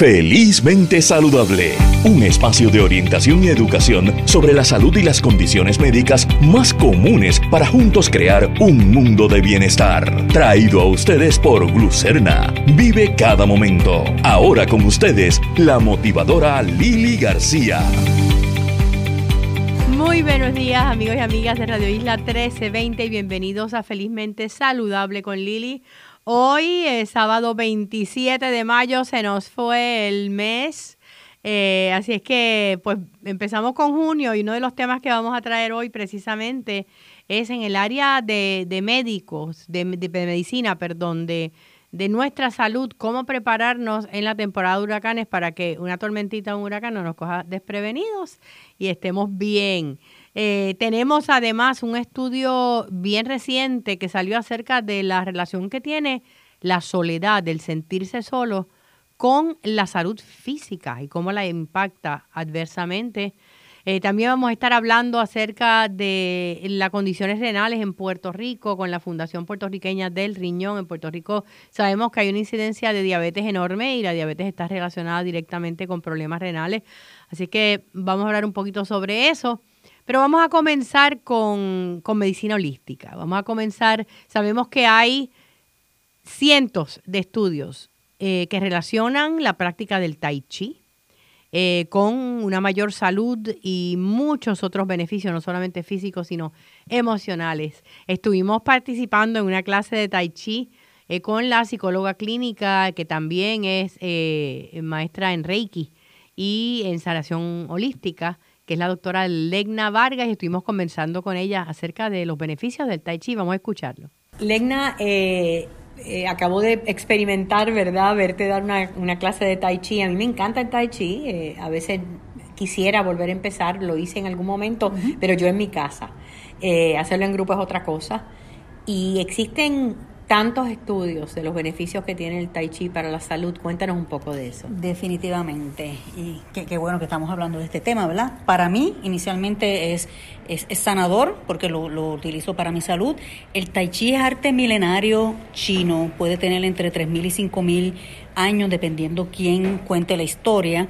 Felizmente Saludable, un espacio de orientación y educación sobre la salud y las condiciones médicas más comunes para juntos crear un mundo de bienestar. Traído a ustedes por Glucerna. Vive cada momento. Ahora con ustedes, la motivadora Lili García. Muy buenos días amigos y amigas de Radio Isla 1320 y bienvenidos a Felizmente Saludable con Lili. Hoy es sábado 27 de mayo, se nos fue el mes. Eh, así es que pues empezamos con junio y uno de los temas que vamos a traer hoy precisamente es en el área de, médicos, de, medicina, perdón, de, de nuestra salud, cómo prepararnos en la temporada de huracanes para que una tormentita o un huracán no nos coja desprevenidos y estemos bien. Eh, tenemos además un estudio bien reciente que salió acerca de la relación que tiene la soledad, el sentirse solo, con la salud física y cómo la impacta adversamente. Eh, también vamos a estar hablando acerca de las condiciones renales en Puerto Rico con la Fundación Puertorriqueña del Riñón. En Puerto Rico sabemos que hay una incidencia de diabetes enorme y la diabetes está relacionada directamente con problemas renales. Así que vamos a hablar un poquito sobre eso. Pero vamos a comenzar con, medicina holística. Vamos a comenzar, sabemos que hay cientos de estudios eh, que relacionan la práctica del tai chi eh, con una mayor salud y muchos otros beneficios, no solamente físicos, sino emocionales. Estuvimos participando en una clase de tai chi eh, con la psicóloga clínica, que también es maestra en Reiki y en sanación holística que es la doctora Legna Vargas, y estuvimos conversando con ella acerca de los beneficios del Tai Chi. Vamos a escucharlo. Legna, eh, eh, acabo de experimentar, ¿verdad? Verte dar una, clase de Tai Chi. A mí me encanta el Tai Chi. Eh, a veces quisiera volver a empezar, lo hice en algún momento, pero yo en mi casa. hacerlo en grupo es otra cosa. Y existen tantos estudios de los beneficios que tiene el tai chi para la salud. Cuéntanos un poco de eso. Definitivamente. Y qué, bueno que estamos hablando de este tema, ¿verdad? Para mí, inicialmente es, es, sanador porque lo, lo, utilizo para mi salud. El tai chi es arte milenario chino. Puede tener entre 3.000 y 5.000 años, dependiendo quién cuente la historia.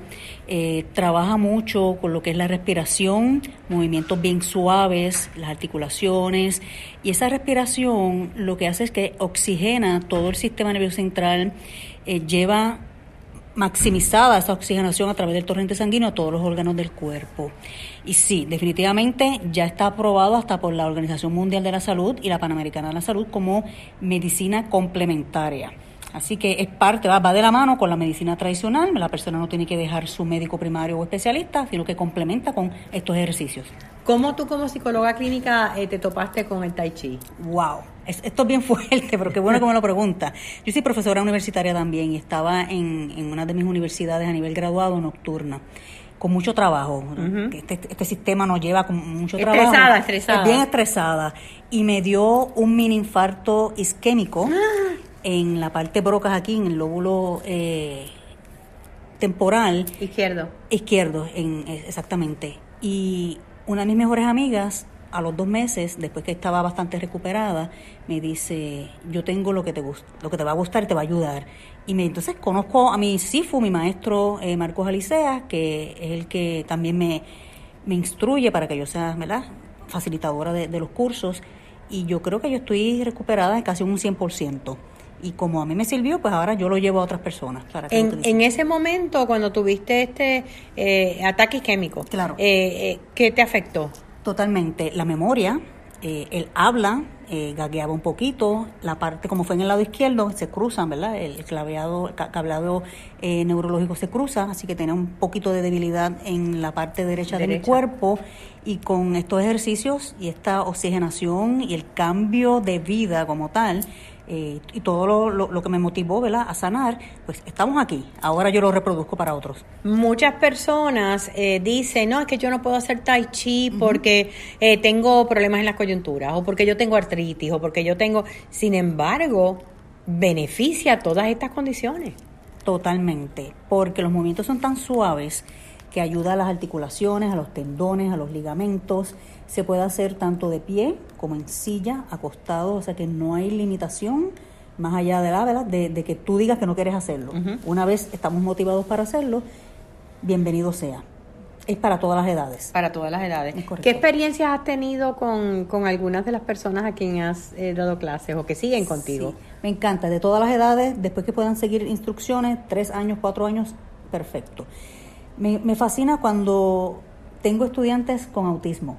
Eh, trabaja mucho con lo que es la respiración, movimientos bien suaves, las articulaciones, y esa respiración lo que hace es que oxigena todo el sistema nervioso central, eh, lleva maximizada esa oxigenación a través del torrente sanguíneo a todos los órganos del cuerpo. Y sí, definitivamente ya está aprobado hasta por la Organización Mundial de la Salud y la Panamericana de la Salud como medicina complementaria. Así que es parte, va, de la mano con la medicina tradicional. La persona no tiene que dejar su médico primario o especialista, sino que complementa con estos ejercicios. ¿Cómo tú como psicóloga clínica eh, te topaste con el tai chi? Wow, esto es bien fuerte, pero qué bueno que me lo pregunta. Yo soy profesora universitaria también y estaba en, una de mis universidades a nivel graduado nocturna con mucho trabajo. este, este, sistema nos lleva con mucho trabajo. Estresada, estresada. Bien estresada. Y me dio un mini infarto isquémico. ¡Ah! En la parte brocas aquí, en el lóbulo eh, temporal. Izquierdo. Izquierdo, en, exactamente. Y una de mis mejores amigas, a los dos meses, después que estaba bastante recuperada, me dice, yo tengo lo que te, lo que te va a gustar y te va a ayudar. Y me, entonces conozco a mi SIFU, mi maestro eh, Marcos Alicea, que es el que también me, me instruye para que yo sea ¿verdad? facilitadora de, de los cursos. Y yo creo que yo estoy recuperada en casi un 100% y como a mí me sirvió, pues ahora yo lo llevo a otras personas. Para en, en ese momento, cuando tuviste este eh, ataque isquémico, claro. Eh, eh, ¿qué te afectó? Totalmente. La memoria, eh, el habla, eh, gagueaba un poquito, la parte, como fue en el lado izquierdo, se cruzan, ¿verdad? El claveado, el cableado neurológico se cruza, así que tenía un poquito de debilidad en la parte derecha, derecha. de mi cuerpo. Y con estos ejercicios y esta oxigenación y el cambio de vida como tal, eh, y todo lo, que me motivó ¿verdad? a sanar, pues estamos aquí. Ahora yo lo reproduzco para otros. Muchas personas eh, dicen, no, es que yo no puedo hacer tai chi porque eh, tengo problemas en las coyunturas, o porque yo tengo artritis, o porque yo tengo... Sin embargo, beneficia todas estas condiciones. Totalmente, porque los movimientos son tan suaves que ayuda a las articulaciones, a los tendones, a los ligamentos. Se puede hacer tanto de pie como en silla, acostado, o sea que no hay limitación más allá de la verdad, de, de que tú digas que no quieres hacerlo. Una vez estamos motivados para hacerlo, bienvenido sea. Es para todas las edades. Para todas las edades. ¿Qué experiencias has tenido con, con, algunas de las personas a quien has eh, dado clases o que siguen contigo? me encanta, de todas las edades, después que puedan seguir instrucciones, tres años, cuatro años, perfecto. Me, me fascina cuando tengo estudiantes con autismo.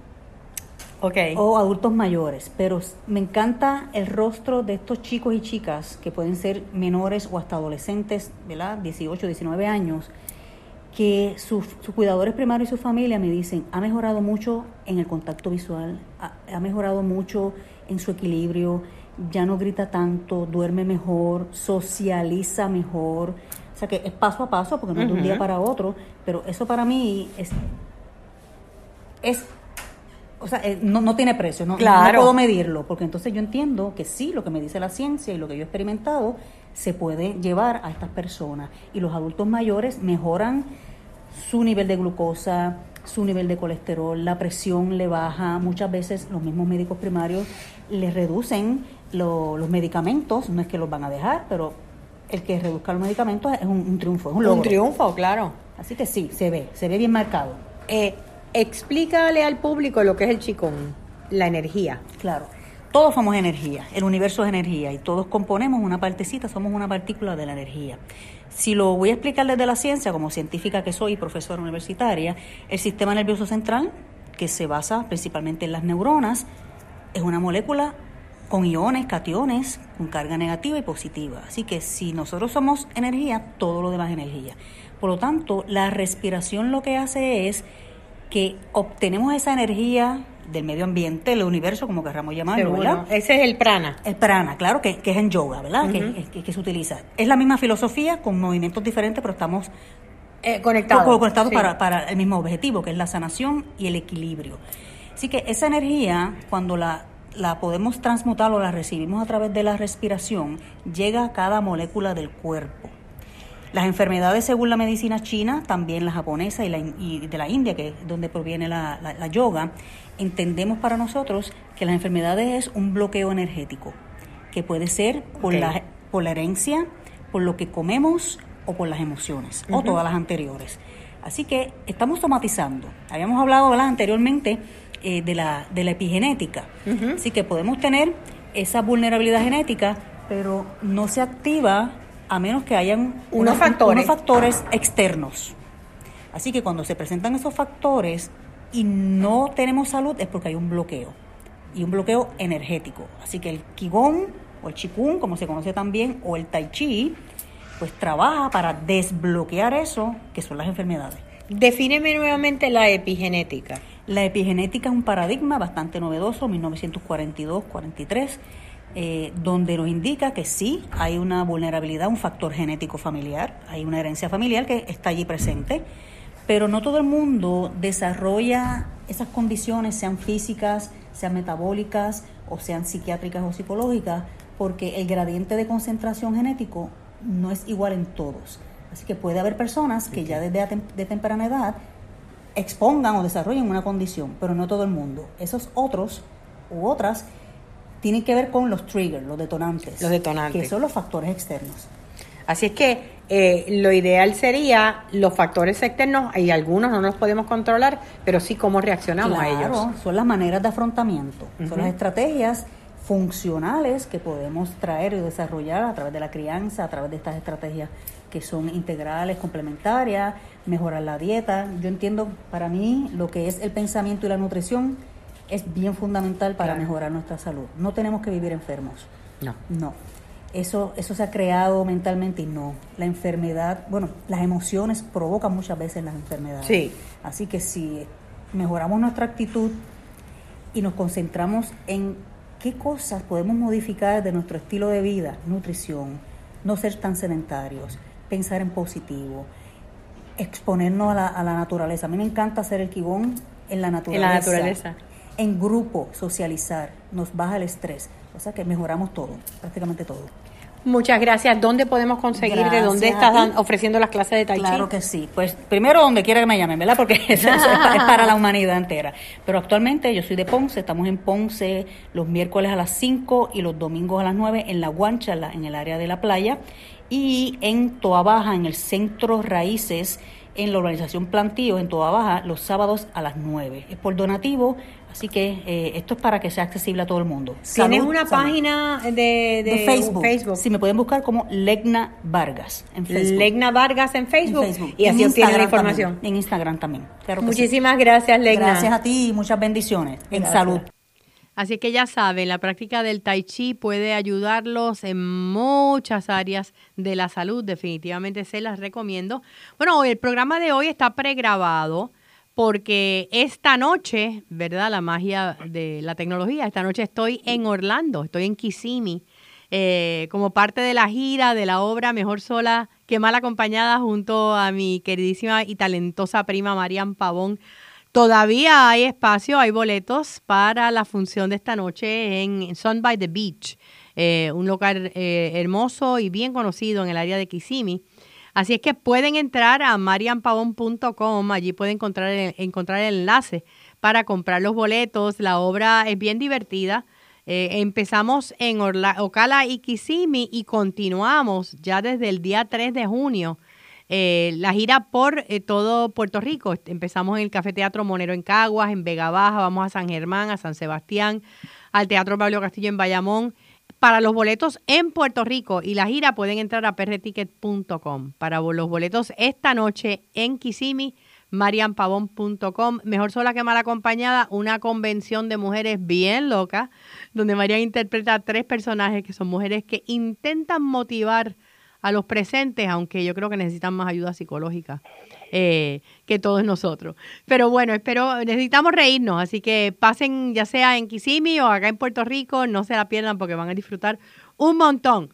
Okay. O adultos mayores, pero me encanta el rostro de estos chicos y chicas que pueden ser menores o hasta adolescentes, ¿verdad? 18, 19 años, que sus, cuidadores primarios y su familia me dicen, ha mejorado mucho en el contacto visual, ha, mejorado mucho en su equilibrio, ya no grita tanto, duerme mejor, socializa mejor. O sea que es paso a paso, porque no es de un día para otro, pero eso para mí es, es o sea, eh, no, no tiene precio, no, no puedo medirlo, porque entonces yo entiendo que sí, lo que me dice la ciencia y lo que yo he experimentado se puede llevar a estas personas. Y los adultos mayores mejoran su nivel de glucosa, su nivel de colesterol, la presión le baja, muchas veces los mismos médicos primarios les reducen los medicamentos, no es que los van a dejar, pero el que reduzca los medicamentos es un, triunfo, es un logro. Un triunfo, claro. Así que sí, se ve, se ve bien marcado. Eh, explícale al público lo que es el chicón, la energía. Claro. Todos somos energía, el universo es energía y todos componemos una partecita, somos una partícula de la energía. Si lo voy a explicar desde la ciencia, como científica que soy y profesora universitaria, el sistema nervioso central, que se basa principalmente en las neuronas, es una molécula con iones, cationes, con carga negativa y positiva. Así que si nosotros somos energía, todo lo demás es energía. Por lo tanto, la respiración lo que hace es que obtenemos esa energía del medio ambiente, el universo, como querramos llamarlo, ¿verdad? Ese es el prana. El prana, claro, que, es en yoga, ¿verdad? que, se utiliza. Es la misma filosofía con movimientos diferentes, pero estamos eh, conectados, conectados para, para el mismo objetivo, que es la sanación y el equilibrio. Así que esa energía, cuando la, la podemos transmutar o la recibimos a través de la respiración, llega a cada molécula del cuerpo. Las enfermedades, según la medicina china, también la japonesa y, la, de la India, que es donde proviene la, la, yoga, entendemos para nosotros que las enfermedades es un bloqueo energético, que puede ser por, la, por la herencia, por lo que comemos o por las emociones, o todas las anteriores. Así que estamos somatizando. Habíamos hablado anteriormente eh, de, la, de la epigenética. Así que podemos tener esa vulnerabilidad genética, pero no se activa a menos que hayan unos, factores. factores externos. Así que cuando se presentan esos factores y no tenemos salud es porque hay un bloqueo y un bloqueo energético. Así que el Qigong o el Qigong, como se conoce también, o el Tai Chi, pues trabaja para desbloquear eso que son las enfermedades. Defíneme nuevamente la epigenética. La epigenética es un paradigma bastante novedoso, 1942-43 eh, donde nos indica que sí hay una vulnerabilidad, un factor genético familiar, hay una herencia familiar que está allí presente, pero no todo el mundo desarrolla esas condiciones, sean físicas, sean metabólicas o sean psiquiátricas o psicológicas, porque el gradiente de concentración genético no es igual en todos. Así que puede haber personas que ya desde de temprana edad expongan o desarrollen una condición, pero no todo el mundo. Esos otros u otras tiene que ver con los triggers, los detonantes. Los detonantes. Que son los factores externos. Así es que eh, lo ideal sería los factores externos, y algunos no los podemos controlar, pero sí cómo reaccionamos a ellos. Son las maneras de afrontamiento, son las estrategias funcionales que podemos traer y desarrollar a través de la crianza, a través de estas estrategias que son integrales, complementarias, mejorar la dieta. Yo entiendo para mí lo que es el pensamiento y la nutrición es bien fundamental para mejorar nuestra salud. No tenemos que vivir enfermos. No. No. Eso, eso se ha creado mentalmente y no. La enfermedad, bueno, las emociones provocan muchas veces las enfermedades. Sí. Así que si mejoramos nuestra actitud y nos concentramos en qué cosas podemos modificar de nuestro estilo de vida, nutrición, no ser tan sedentarios, pensar en positivo, exponernos a la, a la naturaleza. A mí me encanta hacer el quibón en la naturaleza. En la naturaleza en grupo, socializar, nos baja el estrés. O sea que mejoramos todo, prácticamente todo. Muchas gracias. ¿Dónde podemos conseguir? ¿De dónde estás ofreciendo las clases de Tai Chi? Claro que sí. Pues primero donde quiera que me llamen, ¿verdad? Porque es, es, para la humanidad entera. Pero actualmente yo soy de Ponce, estamos en Ponce los miércoles a las 5 y los domingos a las 9 en La Guancha, en el área de la playa. Y en Toa Baja, en el centro Raíces, en la organización Plantío, en Toa Baja, los sábados a las 9. Es por donativo, Así que eh, esto es para que sea accesible a todo el mundo. ¿Tienes una página de, Facebook. Sí, me pueden buscar como Legna Vargas en Facebook. Legna Vargas en Facebook. Y así obtienen la información. En Instagram también. Muchísimas gracias, Legna. Gracias a ti y muchas bendiciones. En salud. Así que ya saben, la práctica del tai chi puede ayudarlos en muchas áreas de la salud. Definitivamente se las recomiendo. Bueno, el programa de hoy está pregrabado porque esta noche, ¿verdad? La magia de la tecnología, esta noche estoy en Orlando, estoy en Kissimmee, eh, como parte de la gira de la obra Mejor Sola que Mal Acompañada junto a mi queridísima y talentosa prima Marian Pavón. Todavía hay espacio, hay boletos para la función de esta noche en Sun by the Beach, eh, un lugar eh, hermoso y bien conocido en el área de Kissimmee. Así es que pueden entrar a marianpavón.com, allí pueden encontrar el, encontrar el enlace para comprar los boletos. La obra es bien divertida. Eh, empezamos en Ocala y Kissimmee y continuamos ya desde el día 3 de junio eh, la gira por eh, todo Puerto Rico. Empezamos en el Café Teatro Monero en Caguas, en Vega Baja, vamos a San Germán, a San Sebastián, al Teatro Pablo Castillo en Bayamón para los boletos en Puerto Rico y la gira pueden entrar a perreticket.com. Para los boletos esta noche en Kissimmee, marianpavón.com. Mejor sola que mal acompañada, una convención de mujeres bien loca, donde Marian interpreta a tres personajes que son mujeres que intentan motivar a los presentes, aunque yo creo que necesitan más ayuda psicológica eh, que todos nosotros. Pero bueno, espero, necesitamos reírnos, así que pasen ya sea en Kissimmee o acá en Puerto Rico, no se la pierdan porque van a disfrutar un montón.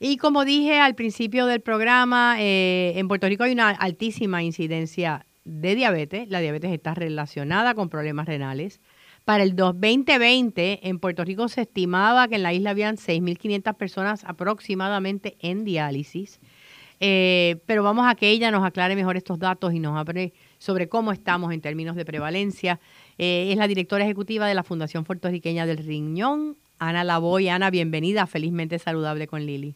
Y como dije al principio del programa, eh, en Puerto Rico hay una altísima incidencia de diabetes. La diabetes está relacionada con problemas renales. Para el 2020, en Puerto Rico se estimaba que en la isla habían 6.500 personas aproximadamente en diálisis. Eh, pero vamos a que ella nos aclare mejor estos datos y nos hable sobre cómo estamos en términos de prevalencia. Eh, es la directora ejecutiva de la Fundación Puertorriqueña del Riñón, Ana Lavoy. Ana, bienvenida, felizmente saludable con Lili.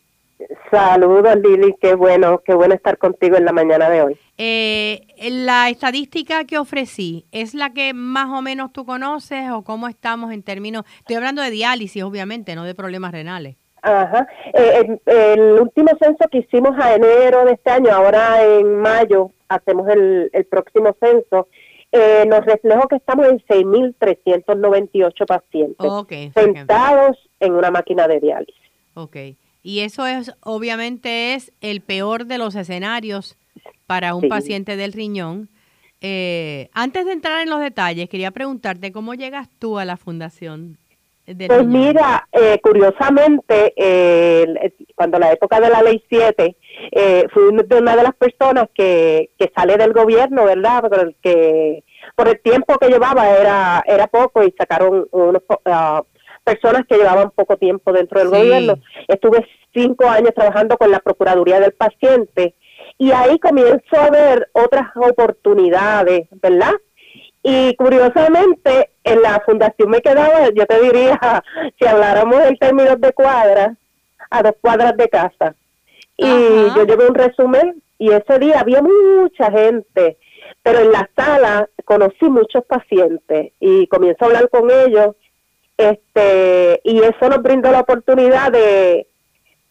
Saludos Lili, qué bueno, qué bueno estar contigo en la mañana de hoy. Eh, la estadística que ofrecí, ¿es la que más o menos tú conoces o cómo estamos en términos, estoy hablando de diálisis obviamente, no de problemas renales? Ajá. Eh, el, último censo que hicimos a enero de este año, ahora en mayo hacemos el, próximo censo, eh, nos reflejó que estamos en 6.398 pacientes sentados en una máquina de diálisis. Ok. Y eso es, obviamente, es el peor de los escenarios para un paciente del riñón. Eh, antes de entrar en los detalles, quería preguntarte cómo llegas tú a la fundación pues mira, eh, curiosamente, eh, cuando la época de la ley 7, eh, fui una de las personas que, que sale del gobierno, ¿verdad? Por el, que, por el tiempo que llevaba era, era poco y sacaron unos, uh, personas que llevaban poco tiempo dentro del gobierno. Estuve cinco años trabajando con la Procuraduría del Paciente y ahí comienzo a ver otras oportunidades, ¿verdad? Y curiosamente, en la fundación me quedaba, yo te diría, si habláramos en términos de cuadras, a dos cuadras de casa. Y yo llevé un resumen y ese día había mucha gente, pero en la sala conocí muchos pacientes y comienzo a hablar con ellos este y eso nos brindó la oportunidad de,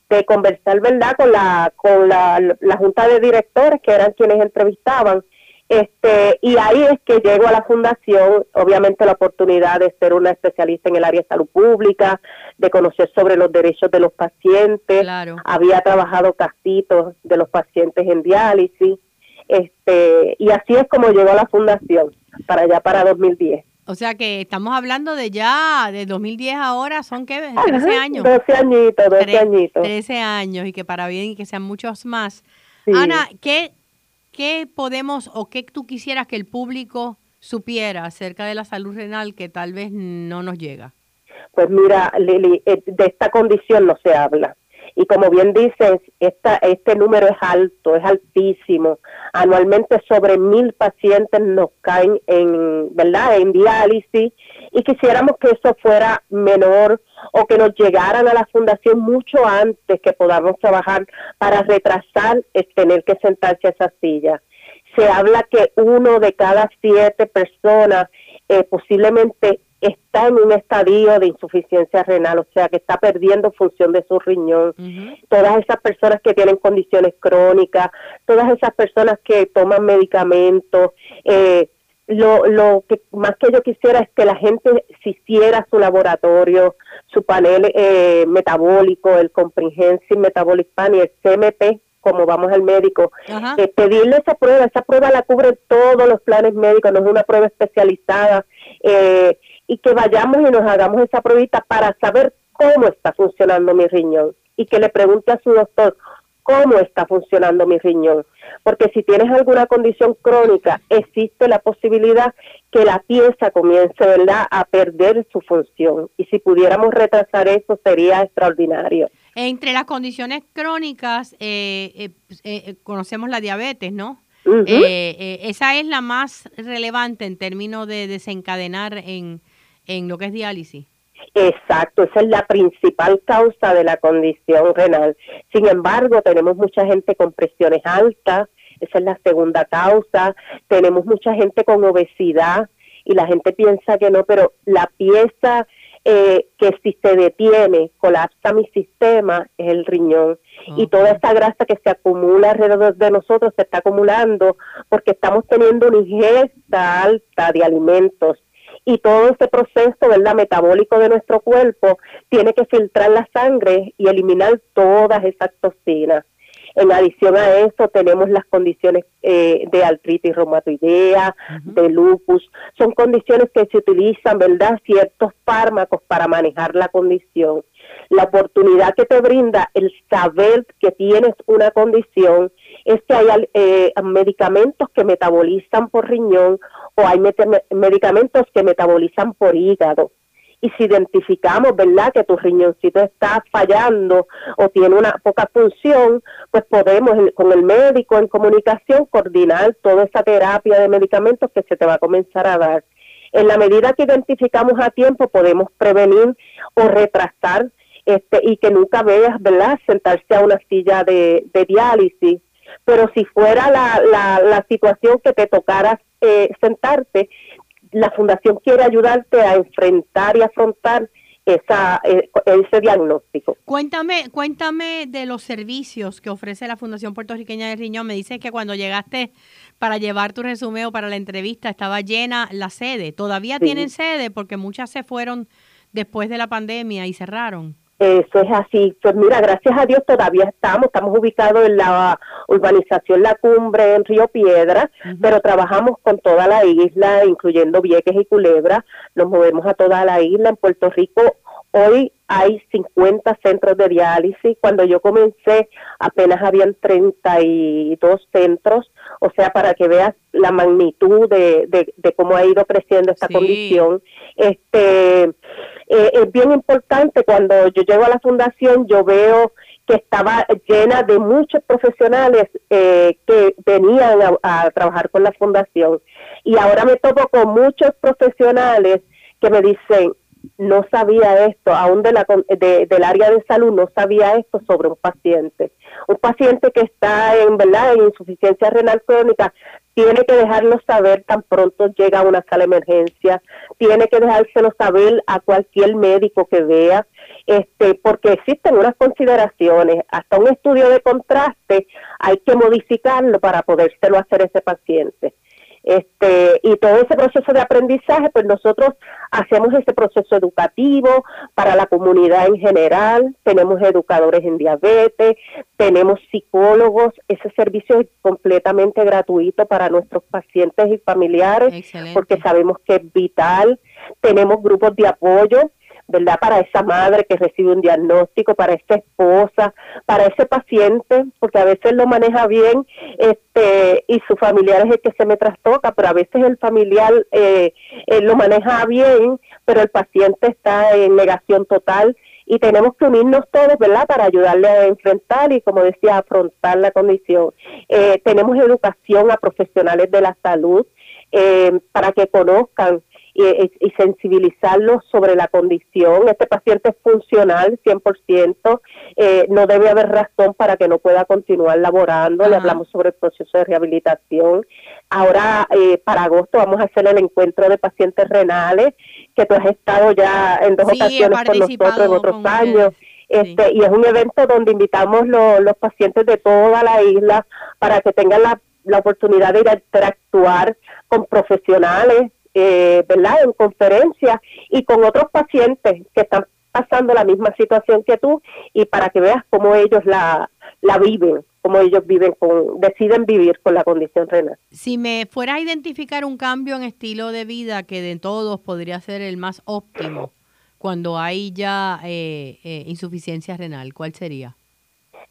de conversar verdad con la con la, la junta de directores que eran quienes entrevistaban este, y ahí es que llego a la fundación, obviamente la oportunidad de ser una especialista en el área de salud pública, de conocer sobre los derechos de los pacientes. Había trabajado casitos de los pacientes en diálisis. Este, y así es como llegó a la fundación, para allá para 2010. O sea que estamos hablando de ya, de 2010 ahora, son que 13 años. 12 añitos, 12 añitos. 13 años y que para bien y que sean muchos más. Ana, ¿qué ¿qué podemos o qué tú quisieras que el público supiera acerca de la salud renal que tal vez no nos llega? Pues mira, Lili, eh, de esta condición no se habla. Y como bien dices, esta, este número es alto, es altísimo. Anualmente sobre mil pacientes nos caen en, ¿verdad? En diálisis y quisiéramos que eso fuera menor o que nos llegaran a la fundación mucho antes que podamos trabajar para retrasar el tener que sentarse a esa silla. Se habla que uno de cada siete personas eh, posiblemente está en un estadio de insuficiencia renal, o sea, que está perdiendo función de su riñón. Todas esas personas que tienen condiciones crónicas, todas esas personas que toman medicamentos, eh, lo, lo que más que yo quisiera es que la gente se hiciera su laboratorio, su panel eh, metabólico, el Comprehensive Metabolic Panel, el CMP, como vamos al médico, eh, pedirle esa prueba, esa prueba la cubre todos los planes médicos, no es una prueba especializada, eh, y que vayamos y nos hagamos esa pruebita para saber cómo está funcionando mi riñón y que le pregunte a su doctor cómo está funcionando mi riñón. Porque si tienes alguna condición crónica, existe la posibilidad que la pieza comience, ¿verdad?, a perder su función. Y si pudiéramos retrasar eso, sería extraordinario. Entre las condiciones crónicas, eh, eh, pues, eh, conocemos la diabetes, ¿no? esa es la más relevante en términos de desencadenar en, en lo que es diálisis. Exacto, esa es la principal causa de la condición renal. Sin embargo, tenemos mucha gente con presiones altas, esa es la segunda causa. Tenemos mucha gente con obesidad y la gente piensa que no, pero la pieza eh, que si se detiene, colapsa mi sistema, es el riñón. Y toda esta grasa que se acumula alrededor de nosotros se está acumulando porque estamos teniendo una ingesta alta de alimentos y todo ese proceso ¿verdad? metabólico de nuestro cuerpo tiene que filtrar la sangre y eliminar todas esas toxinas. En adición a eso tenemos las condiciones eh, de artritis reumatoidea, de lupus. Son condiciones que se utilizan, ¿verdad? Ciertos fármacos para manejar la condición. La oportunidad que te brinda el saber que tienes una condición es que hay eh, medicamentos que metabolizan por riñón o hay medicamentos que metabolizan por hígado. Y si identificamos, ¿verdad?, que tu riñoncito está fallando o tiene una poca función, pues podemos con el médico en comunicación coordinar toda esa terapia de medicamentos que se te va a comenzar a dar. En la medida que identificamos a tiempo, podemos prevenir o retrasar este, y que nunca veas, ¿verdad?, sentarse a una silla de diálisis. Pero si fuera la, la, la situación que te tocara eh, sentarte, la fundación quiere ayudarte a enfrentar y afrontar esa, eh, ese diagnóstico. Cuéntame, cuéntame de los servicios que ofrece la Fundación Puertorriqueña de Riñón. Me dices que cuando llegaste para llevar tu resumen para la entrevista estaba llena la sede. ¿Todavía tienen sede? Porque muchas se fueron después de la pandemia y cerraron. Eso es así. Pues mira, gracias a Dios todavía estamos, estamos ubicados en la urbanización La Cumbre en Río Piedra, pero trabajamos con toda la isla, incluyendo Vieques y Culebra. Nos movemos a toda la isla. En Puerto Rico hoy hay 50 centros de diálisis. Cuando yo comencé apenas habían 32 centros. O sea, para que veas la magnitud de, de, cómo ha ido creciendo esta condición. Este eh, es bien importante cuando yo llego a la fundación, yo veo que estaba llena de muchos profesionales eh, que venían a, trabajar con la fundación. Y ahora me topo con muchos profesionales que me dicen, no sabía esto, aún de la, del área de salud no sabía esto sobre un paciente. Un paciente que está en, ¿verdad? en insuficiencia renal crónica tiene que dejarlo saber tan pronto llega a una sala de emergencia, tiene que dejárselo saber a cualquier médico que vea, este, porque existen unas consideraciones, hasta un estudio de contraste hay que modificarlo para podérselo hacer ese paciente. Este, y todo ese proceso de aprendizaje, pues nosotros hacemos ese proceso educativo para la comunidad en general, tenemos educadores en diabetes, tenemos psicólogos, ese servicio es completamente gratuito para nuestros pacientes y familiares, porque sabemos que es vital, tenemos grupos de apoyo, ¿verdad? Para esa madre que recibe un diagnóstico, para esa esposa, para ese paciente, porque a veces lo maneja bien este y su familiar es el que se me trastoca, pero a veces el familiar eh, eh, lo maneja bien, pero el paciente está en negación total y tenemos que unirnos todos, ¿verdad?, para ayudarle a enfrentar y, como decía, afrontar la condición. Eh, tenemos educación a profesionales de la salud eh, para que conozcan y, sensibilizarlos sobre la condición. Este paciente es funcional 100%, eh, no debe haber razón para que no pueda continuar laborando. Le hablamos sobre el proceso de rehabilitación. Ahora, eh, para agosto, vamos a hacer el encuentro de pacientes renales, que tú has estado ya en dos ocasiones con nosotros en otros años. Este, Y es un evento donde invitamos los pacientes de toda la isla para que tengan la, la oportunidad de ir a interactuar con profesionales eh, ¿verdad? En conferencias y con otros pacientes que están pasando la misma situación que tú y para que veas cómo ellos la, la viven, cómo ellos viven con, deciden vivir con la condición renal. Si me fuera a identificar un cambio en estilo de vida que de todos podría ser el más óptimo cuando hay ya eh, eh, insuficiencia renal, ¿cuál sería?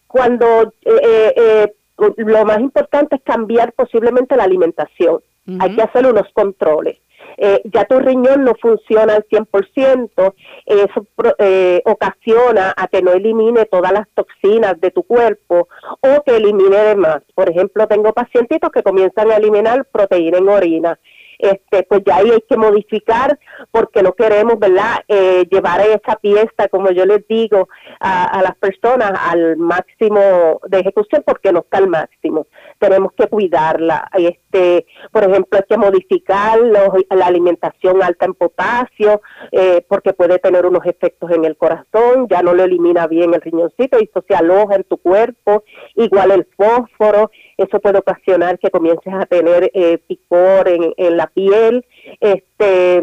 Cuando eh, lo más importante es cambiar posiblemente la alimentación. Hay que hacer unos controles. Eh, ya tu riñón no funciona al 100%, eso eh, ocasiona a que no elimine todas las toxinas de tu cuerpo o que elimine de más. Por ejemplo, tengo pacientitos que comienzan a eliminar proteína en orina este, pues ya ahí hay que modificar porque no queremos, ¿verdad?, eh, llevar esa pieza, como yo les digo, a, las personas al máximo de ejecución porque no está al máximo. Tenemos que cuidarla. Este, por ejemplo, hay que modificar la alimentación alta en potasio eh, porque puede tener unos efectos en el corazón, ya no lo elimina bien el riñoncito y eso se aloja en tu cuerpo, igual el fósforo, eso puede ocasionar que comiences a tener eh, picor en, en la piel, este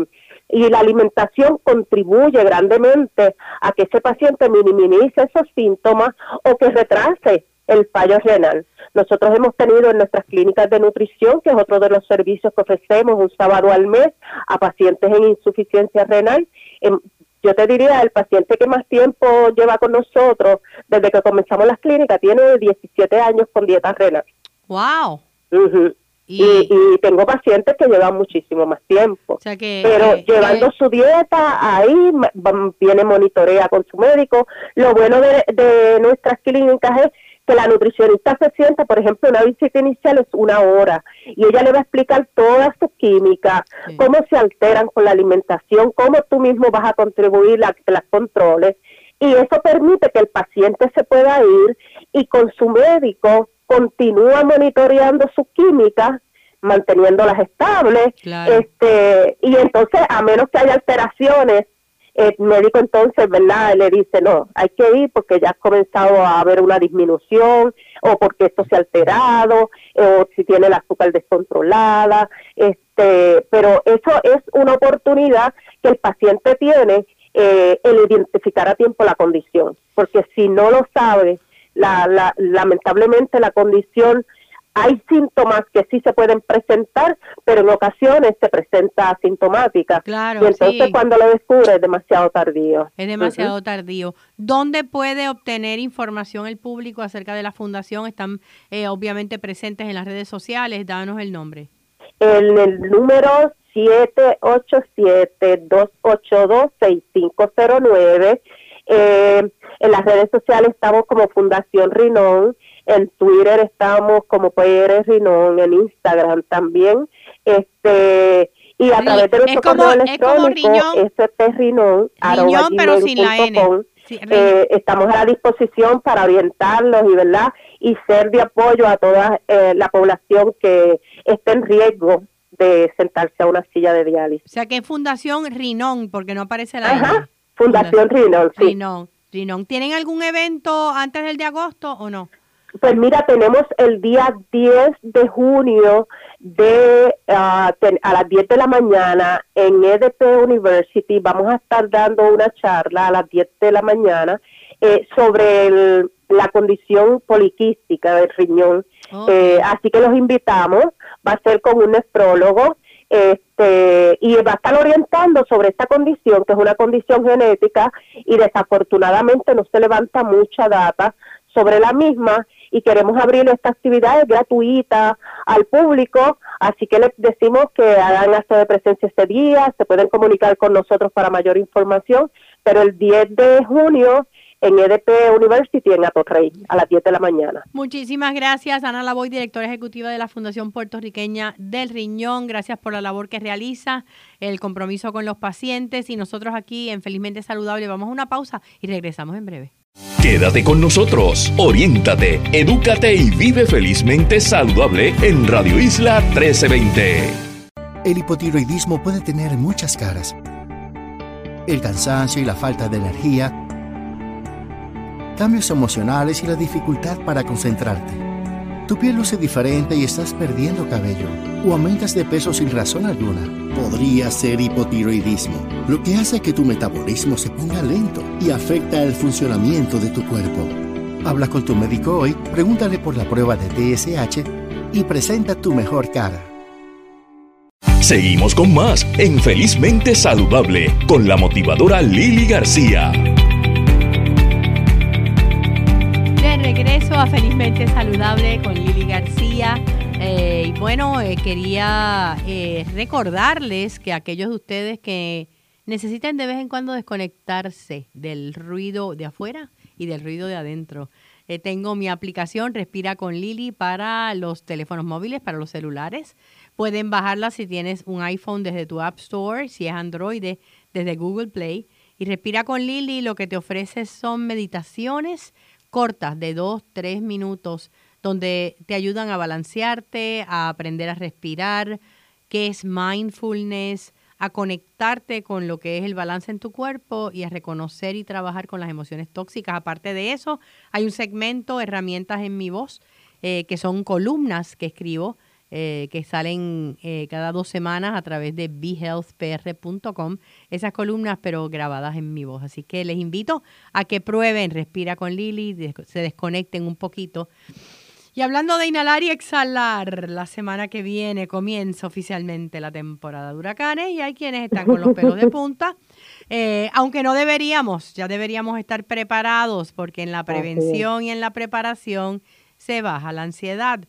y la alimentación contribuye grandemente a que ese paciente minimice esos síntomas o que retrase el fallo renal. Nosotros hemos tenido en nuestras clínicas de nutrición, que es otro de los servicios que ofrecemos un sábado al mes a pacientes en insuficiencia renal. Em, yo te diría, el paciente que más tiempo lleva con nosotros, desde que comenzamos las clínicas, tiene 17 años con dieta renal. ¡Wow! Y, tengo pacientes que llevan muchísimo más tiempo. pero eh, llevando eh, su dieta, ahí viene monitorea con su médico. Lo bueno de, nuestras clínicas es que la nutricionista se sienta, por ejemplo, una visita inicial es una hora y ella le va a explicar toda su química, cómo se alteran con la alimentación, cómo tú mismo vas a contribuir a que las controles y eso permite que el paciente se pueda ir y con su médico continúa monitoreando su química, manteniéndolas estables, este, y entonces a menos que haya alteraciones, el médico entonces, ¿verdad? Le dice, no, hay que ir porque ya ha comenzado a haber una disminución, o porque esto se ha alterado, o si tiene el azúcar descontrolada, este, pero eso es una oportunidad que el paciente tiene eh, el identificar a tiempo la condición, porque si no lo sabe, la, lamentablemente la condición hay síntomas que sí se pueden presentar, pero en ocasiones se presenta asintomática. Claro, y entonces cuando lo descubre es demasiado tardío. Es demasiado tardío. ¿Dónde puede obtener información el público acerca de la fundación? Están eh, obviamente presentes en las redes sociales. Danos el nombre. En el número 787-282-6509 eh, en las redes sociales estamos como Fundación Rinón, en Twitter estamos como PR Rinón, en Instagram también. Este, y a través de nuestro correo electrónico, Rinón, pero sin la N. Eh, estamos a la disposición para orientarlos y verdad y ser de apoyo a toda eh, la población que esté en riesgo de sentarse a una silla de diálisis. O sea que es Fundación Rinón, porque no aparece la N. Fundación Rinón, sí. Rinón, ¿Tienen algún evento antes del de agosto o no? Pues mira, tenemos el día 10 de junio de ah, a las 10 de la mañana en EDP University. Vamos a estar dando una charla a las 10 de la mañana eh, sobre la condición poliquística del riñón. Eh, así que los invitamos. Va a ser con un nefrólogo este, y va a estar orientando sobre esta condición, que es una condición genética y desafortunadamente no se levanta mucha data sobre la misma y queremos abrir esta actividad gratuita al público, así que les decimos que hagan acto de presencia este día, se pueden comunicar con nosotros para mayor información, pero el 10 de junio en EDP University en Atorrey a las 10 de la mañana. Muchísimas gracias, Ana Lavoy, directora ejecutiva de la Fundación Puertorriqueña del Riñón. Gracias por la labor que realiza, el compromiso con los pacientes y nosotros aquí en Felizmente Saludable vamos a una pausa y regresamos en breve. Quédate con nosotros, oriéntate, edúcate y vive felizmente saludable en Radio Isla 1320. El hipotiroidismo puede tener muchas caras. El cansancio y la falta de energía cambios emocionales y la dificultad para concentrarte. Tu piel luce diferente y estás perdiendo cabello o aumentas de peso sin razón alguna. Podría ser hipotiroidismo, lo que hace que tu metabolismo se ponga lento y afecta el funcionamiento de tu cuerpo. Habla con tu médico hoy, pregúntale por la prueba de TSH y presenta tu mejor cara. Seguimos con más en Felizmente Saludable con la motivadora Lili García. Felizmente Saludable con Lili García. Eh, y bueno, eh, quería eh, recordarles que aquellos de ustedes que necesitan de vez en cuando desconectarse del ruido de afuera y del ruido de adentro. tengo mi aplicación Respira con Lili para los teléfonos móviles, para los celulares. Pueden bajarla si tienes un iPhone desde tu App Store, si es Android, desde Google Play. Y Respira con Lili lo que te ofrece son meditaciones cortas de dos, tres minutos, donde te ayudan a balancearte, a aprender a respirar, qué es mindfulness, a conectarte con lo que es el balance en tu cuerpo y a reconocer y trabajar con las emociones tóxicas. Aparte de eso, hay un segmento, herramientas en mi voz, eh, que son columnas que escribo eh, que salen eh, cada dos semanas a través de behealthpr.com, esas columnas pero grabadas en mi voz. Así que les invito a que prueben Respira con Lili, se desconecten un poquito. Y hablando de inhalar y exhalar, la semana que viene comienza oficialmente la temporada de huracanes y hay quienes están con los pelos de punta. Eh, aunque no deberíamos, ya deberíamos estar preparados porque en la prevención y en la preparación se baja la ansiedad.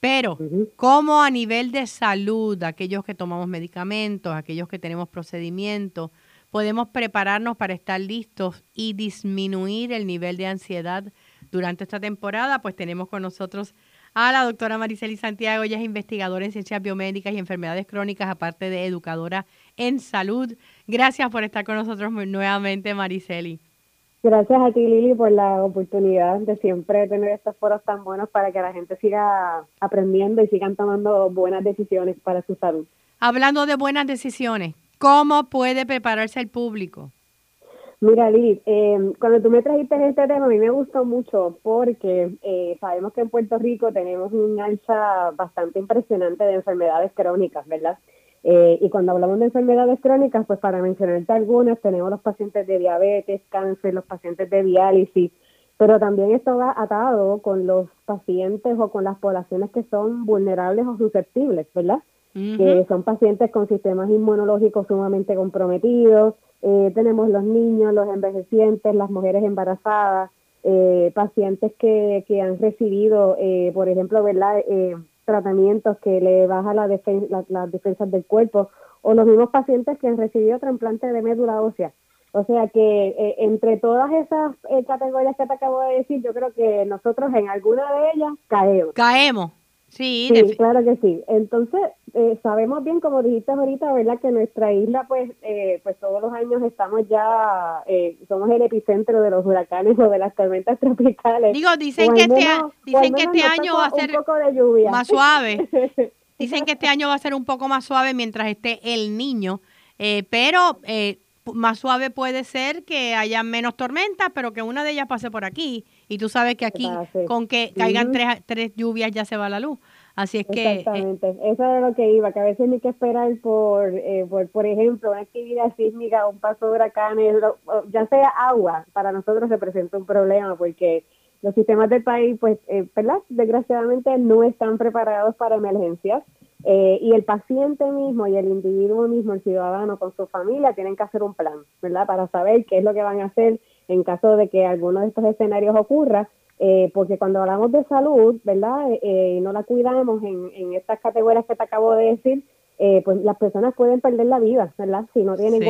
Pero, ¿cómo a nivel de salud, aquellos que tomamos medicamentos, aquellos que tenemos procedimientos, podemos prepararnos para estar listos y disminuir el nivel de ansiedad durante esta temporada? Pues tenemos con nosotros a la doctora Mariceli Santiago, ella es investigadora en ciencias biomédicas y enfermedades crónicas, aparte de educadora en salud. Gracias por estar con nosotros nuevamente, Mariceli. Gracias a ti, Lili, por la oportunidad de siempre tener estos foros tan buenos para que la gente siga aprendiendo y sigan tomando buenas decisiones para su salud. Hablando de buenas decisiones, ¿cómo puede prepararse el público? Mira, Lili, eh, cuando tú me trajiste este tema, a mí me gustó mucho porque eh, sabemos que en Puerto Rico tenemos un alza bastante impresionante de enfermedades crónicas, ¿verdad? Eh, y cuando hablamos de enfermedades crónicas, pues para mencionarte algunas, tenemos los pacientes de diabetes, cáncer, los pacientes de diálisis, pero también esto va atado con los pacientes o con las poblaciones que son vulnerables o susceptibles, ¿verdad? Que son pacientes con sistemas inmunológicos sumamente comprometidos, eh, tenemos los niños, los envejecientes, las mujeres embarazadas, eh, pacientes que, que han recibido, por ejemplo, ¿verdad? Tratamientos que le baja la las defensas del cuerpo, o los mismos pacientes que han recibido trasplante de médula ósea. O sea que eh, entre todas esas eh, categorías que te acabo de decir, yo creo que nosotros en alguna de ellas caemos. Caemos. Sí, claro que sí. Entonces, eh, sabemos bien, como dijiste ahorita, ¿verdad? Que nuestra isla, pues, eh, pues todos los años estamos ya, eh, somos el epicentro de los huracanes o de las tormentas tropicales. Digo, dicen que este, dicen que este año va a ser más suave. dicen que este año va a ser un poco más suave mientras esté el niño, pero más suave puede ser que haya menos tormentas, pero que una de ellas pase por aquí y tú sabes que aquí con que caigan tres, tres lluvias ya se va la luz. Así es que... Eh, Exactamente, eso era lo que iba, que a veces hay que esperar por, eh, por, por ejemplo, una actividad sísmica, un paso de huracanes, ya sea agua, para nosotros representa un problema porque los sistemas del país, pues, eh, ¿verdad? Desgraciadamente no están preparados para emergencias. Eh, y el paciente mismo y el individuo mismo, el ciudadano con su familia, tienen que hacer un plan, ¿verdad? Para saber qué es lo que van a hacer en caso de que alguno de estos escenarios ocurra, Eh, porque cuando hablamos de salud, ¿verdad? Eh, y no la cuidamos en, en estas categorías que te acabo de decir, eh, pues las personas pueden perder la vida, ¿verdad? Si no tienen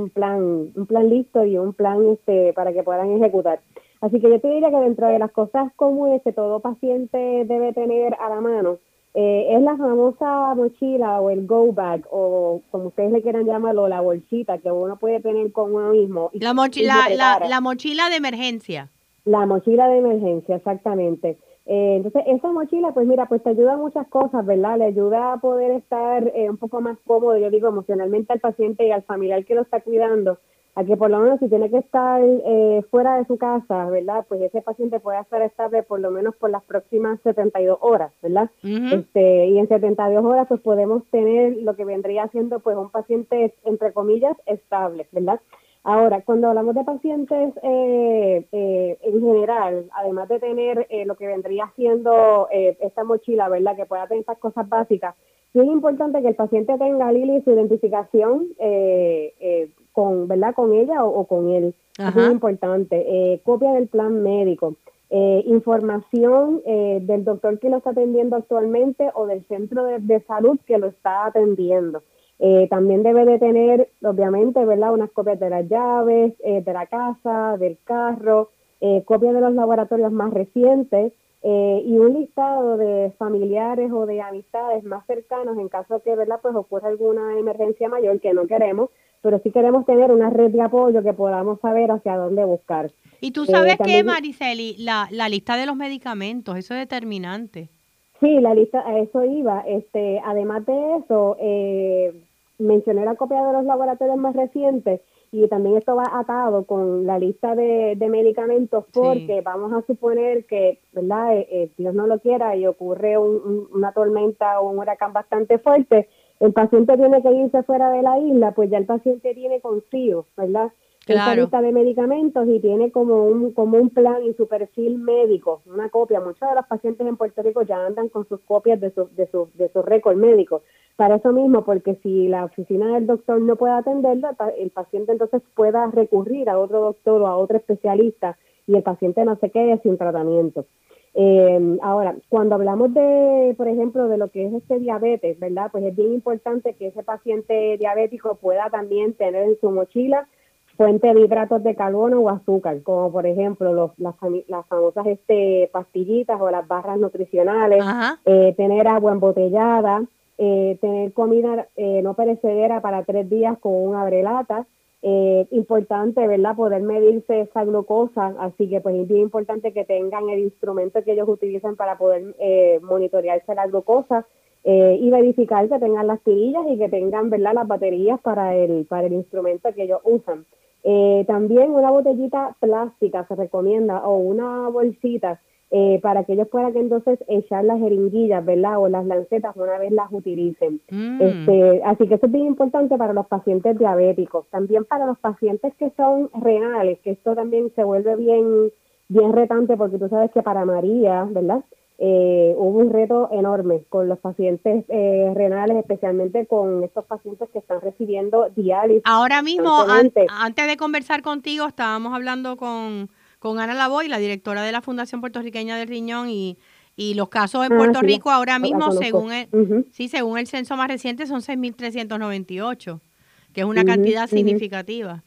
un, plan, un plan listo y un plan este para que puedan ejecutar. Así que yo te diría que dentro de las cosas comunes que todo paciente debe tener a la mano, es la famosa mochila o el go bag o como ustedes le quieran llamarlo, la bolsita que uno puede tener con uno mismo. La mochila, la, la mochila de emergencia. La mochila de emergencia, exactamente. Eh, entonces, esa mochila, pues mira, pues te ayuda a muchas cosas, ¿verdad? Le ayuda a poder estar eh, un poco más cómodo, yo digo, emocionalmente al paciente y al familiar que lo está cuidando, a que por lo menos si tiene que estar eh, fuera de su casa, ¿verdad? Pues ese paciente pueda estar estable por lo menos por las próximas 72 horas, ¿verdad? este, y en 72 horas pues podemos tener lo que vendría siendo pues un paciente, entre comillas, estable, ¿verdad? Ahora, cuando hablamos de pacientes eh, eh, en general, además de tener lo que vendría siendo esta mochila, ¿verdad? Que pueda tener estas cosas básicas, sí es importante que el paciente tenga, Lili, su identificación con, ¿verdad? Con ella o, con él. Es muy importante. copia del plan médico. información del doctor que lo está atendiendo actualmente o del centro de salud que lo está atendiendo. Eh, también debe de tener, obviamente, ¿verdad? Unas copias de las llaves, eh, de la casa, del carro, eh, copias de los laboratorios más recientes y un listado de familiares o de amistades más cercanos en caso que, ¿verdad? Pues ocurra alguna emergencia mayor que no queremos, pero sí queremos tener una red de apoyo que podamos saber hacia dónde buscar. Y tú sabes que, Mariceli, la, la lista de los medicamentos, eso es determinante. Sí, la lista, a eso iba. Este, además de eso, eh, mencioné la copia de los laboratorios más recientes y también esto va atado con la lista de, medicamentos porque vamos a suponer que, ¿verdad? Eh, eh, Dios no lo quiera y ocurre una tormenta o un huracán bastante fuerte, el paciente tiene que irse fuera de la isla, pues ya el paciente tiene consigo, ¿verdad? Claro. lista de medicamentos y tiene como un, como un plan y su perfil médico, una copia. Muchos de los pacientes en Puerto Rico ya andan con sus copias de su, de su, de su récord médico. Para eso mismo, porque si la oficina del doctor no puede atenderlo, el paciente entonces pueda recurrir a otro doctor o a otro especialista y el paciente no se quede sin tratamiento. Eh, ahora, cuando hablamos de, por ejemplo, de lo que es este diabetes, ¿verdad? Pues es bien importante que ese paciente diabético pueda también tener en su mochila fuente de hidratos de carbono o azúcar, como por ejemplo los, las, las famosas este, pastillitas o las barras nutricionales, eh, tener agua embotellada, eh, tener comida eh, no perecedera para tres días con un abrelata. Eh, importante, ¿verdad? Poder medirse esa glucosa, así que pues es bien importante que tengan el instrumento que ellos utilizan para poder eh, monitorearse la glucosa y verificar que tengan las tirillas y que tengan, ¿verdad? Las baterías para el, para el instrumento que ellos usan. Eh, también una botellita plástica se recomienda o una bolsita eh, para que ellos puedan entonces echar las jeringuillas, ¿verdad? O las lancetas una vez las utilicen. Mm. Este, así que eso es bien importante para los pacientes diabéticos. También para los pacientes que son renales, que esto también se vuelve bien, bien retante porque tú sabes que para María, ¿verdad? Eh, hubo un reto enorme con los pacientes eh, renales, especialmente con estos pacientes que están recibiendo diálisis. Ahora mismo, antes de conversar contigo, estábamos hablando con, con Ana Lavoy, la directora de la Fundación Puertorriqueña del Riñón, y, y los casos en ah, Puerto Rico ahora mismo, según el, sí, según el censo más reciente, son 6.398, que es una cantidad significativa.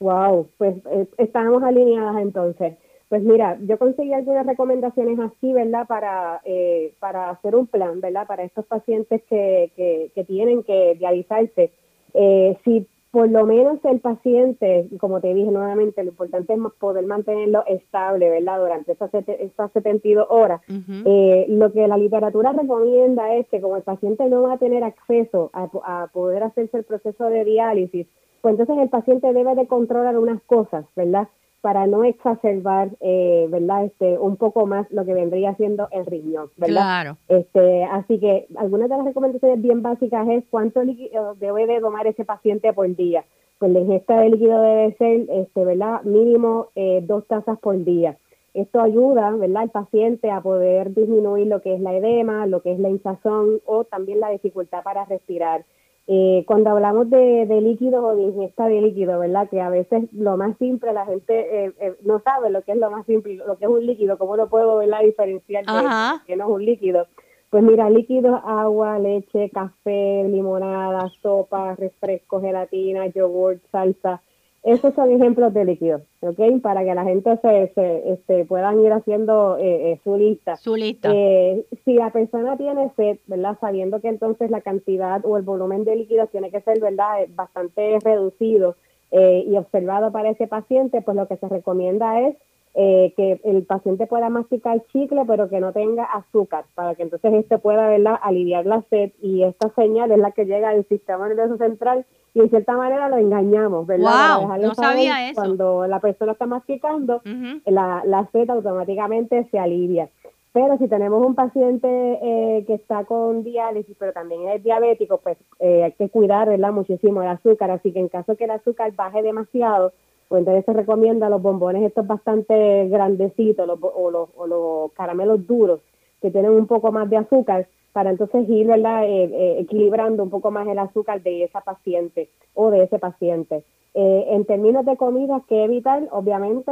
Wow, pues eh, estamos alineadas entonces. Pues mira, yo conseguí algunas recomendaciones así, ¿verdad? Para, eh, para hacer un plan, ¿verdad? Para estos pacientes que, que, que tienen que dializarse. Eh, si por lo menos el paciente, como te dije nuevamente, lo importante es poder mantenerlo estable, ¿verdad? Durante esas, esas 72 horas. eh, lo que la literatura recomienda es que como el paciente no va a tener acceso a, a poder hacerse el proceso de diálisis, pues entonces el paciente debe de controlar unas cosas, ¿verdad? Para no exacerbar, eh, ¿verdad? Este, un poco más lo que vendría siendo el riñón, ¿verdad? Claro. Este, así que algunas de las recomendaciones bien básicas es cuánto líquido debe de tomar ese paciente por día. Pues la ingesta de líquido debe ser, este, ¿verdad? Mínimo eh, dos tazas por día. Esto ayuda, ¿verdad?, al paciente a poder disminuir lo que es la edema, lo que es la hinchazón o también la dificultad para respirar. Eh, cuando hablamos de, de líquidos o de ingesta de líquido, ¿verdad? Que a veces lo más simple, la gente eh, eh, no sabe lo que es lo más simple, lo que es un líquido, cómo lo puedo ¿verdad? diferenciar de que no es un líquido. Pues mira, líquidos, agua, leche, café, limonada, sopa, refresco, gelatina, yogur, salsa, esos son ejemplos de líquidos, ¿ok? Para que la gente se, se este, puedan ir haciendo eh, eh, su lista. Su lista. Eh, si la persona tiene sed, ¿verdad? Sabiendo que entonces la cantidad o el volumen de líquidos tiene que ser, ¿verdad? Bastante reducido y observado para ese paciente, pues lo que se recomienda es que el paciente pueda masticar chicle, pero que no tenga azúcar, para que entonces este pueda, ¿verdad? Aliviar la sed y esta señal es la que llega al sistema nervioso central y en cierta manera lo engañamos, ¿verdad? Wow, no sabía eso. Cuando la persona está masticando, la, la sed automáticamente se alivia. Pero si tenemos un paciente eh, que está con diálisis, pero también es diabético, pues eh, hay que cuidar ¿verdad? muchísimo el azúcar. Así que en caso que el azúcar baje demasiado, pues entonces se recomienda los bombones estos bastante grandecitos los, o, los, o los caramelos duros que tienen un poco más de azúcar para entonces ir ¿verdad? Eh, eh, equilibrando un poco más el azúcar de esa paciente o de ese paciente. Eh, en términos de comidas, que evitar? Obviamente,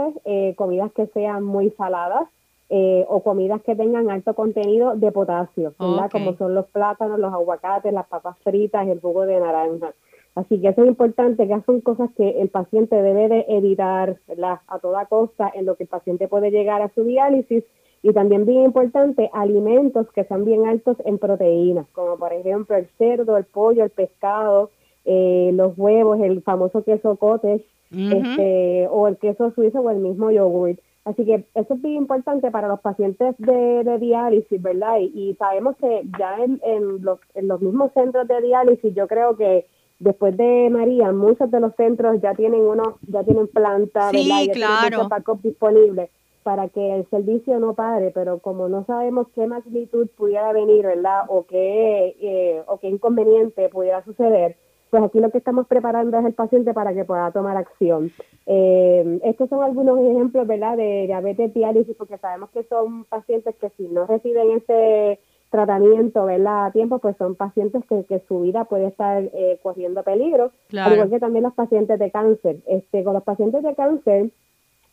comidas que sean muy saladas o comidas que tengan alto contenido de potasio, ¿verdad? Como son los plátanos, los aguacates, las papas fritas, el jugo de naranja. Así que eso es importante, que son cosas que el paciente debe de evitar ¿verdad? a toda costa en lo que el paciente puede llegar a su diálisis y también bien importante, alimentos que sean bien altos en proteínas, como por ejemplo el cerdo, el pollo, el pescado, eh, los huevos, el famoso queso cottage, este, o el queso suizo o el mismo yogurt. Así que eso es bien importante para los pacientes de, diálisis, ¿verdad? Y, sabemos que ya en, en, los, en los mismos centros de diálisis, yo creo que después de María, muchos de los centros ya tienen uno, ya tienen planta, sí, ¿verdad? Ya claro. tienen disponibles para que el servicio no pare, pero como no sabemos qué magnitud pudiera venir, ¿verdad? O qué, eh, o qué inconveniente pudiera suceder, pues aquí lo que estamos preparando es el paciente para que pueda tomar acción. Eh, estos son algunos ejemplos, ¿verdad?, de diabetes diálisis, porque sabemos que son pacientes que si no reciben ese tratamiento, ¿verdad?, a tiempo, pues son pacientes que, que su vida puede estar eh, corriendo peligro, al igual que también los pacientes de cáncer. Este, con los pacientes de cáncer,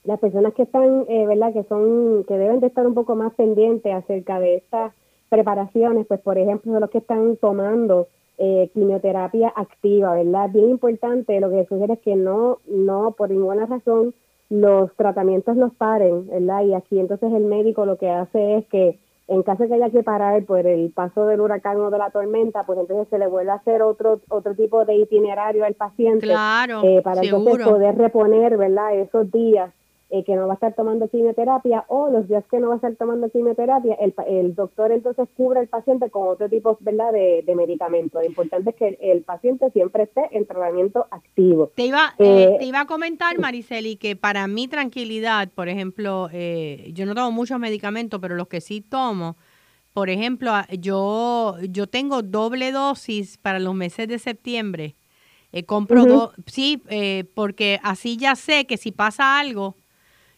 las personas que están, eh, ¿verdad? Que son, que deben de estar un poco más pendientes acerca de estas preparaciones, pues por ejemplo, los que están tomando eh, quimioterapia activa, ¿verdad? Bien importante, lo que sugiere es que no, no, por ninguna razón, los tratamientos los paren, ¿verdad? Y aquí entonces el médico lo que hace es que en caso de que haya que parar por el paso del huracán o de la tormenta, pues entonces se le vuelve a hacer otro otro tipo de itinerario al paciente claro, eh, para entonces poder reponer, ¿verdad? Esos días eh, que no va a estar tomando quimioterapia o los días que no va a estar tomando quimioterapia, el, el doctor entonces cubre al paciente con otro tipo ¿verdad? De, de medicamento. Lo importante es que el, paciente siempre esté en tratamiento activo. Te iba, eh, eh, te iba a comentar, Mariceli, que para mi tranquilidad, por ejemplo, yo no tomo muchos medicamentos, pero los que sí tomo, por ejemplo, yo, yo tengo doble dosis para los meses de septiembre. compro sí, porque así ya sé que si pasa algo,